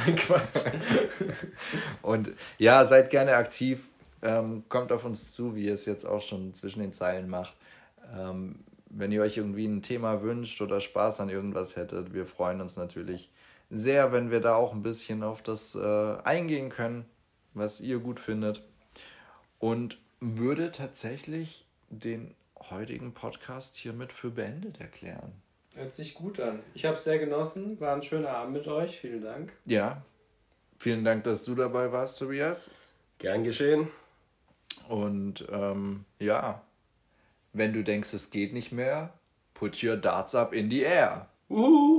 Mein Quatsch. Und ja, seid gerne aktiv. Ähm, kommt auf uns zu, wie ihr es jetzt auch schon zwischen den Zeilen macht. Ähm, wenn ihr euch irgendwie ein Thema wünscht oder Spaß an irgendwas hättet, wir freuen uns natürlich sehr, wenn wir da auch ein bisschen auf das äh, eingehen können, was ihr gut findet. Und würde tatsächlich den heutigen Podcast hiermit für beendet erklären. Hört sich gut an. Ich habe es sehr genossen. War ein schöner Abend mit euch. Vielen Dank. Ja, vielen Dank, dass du dabei warst, Tobias. Gern geschehen. Und ähm, ja, wenn du denkst, es geht nicht mehr, put your darts up in the air. Uhu.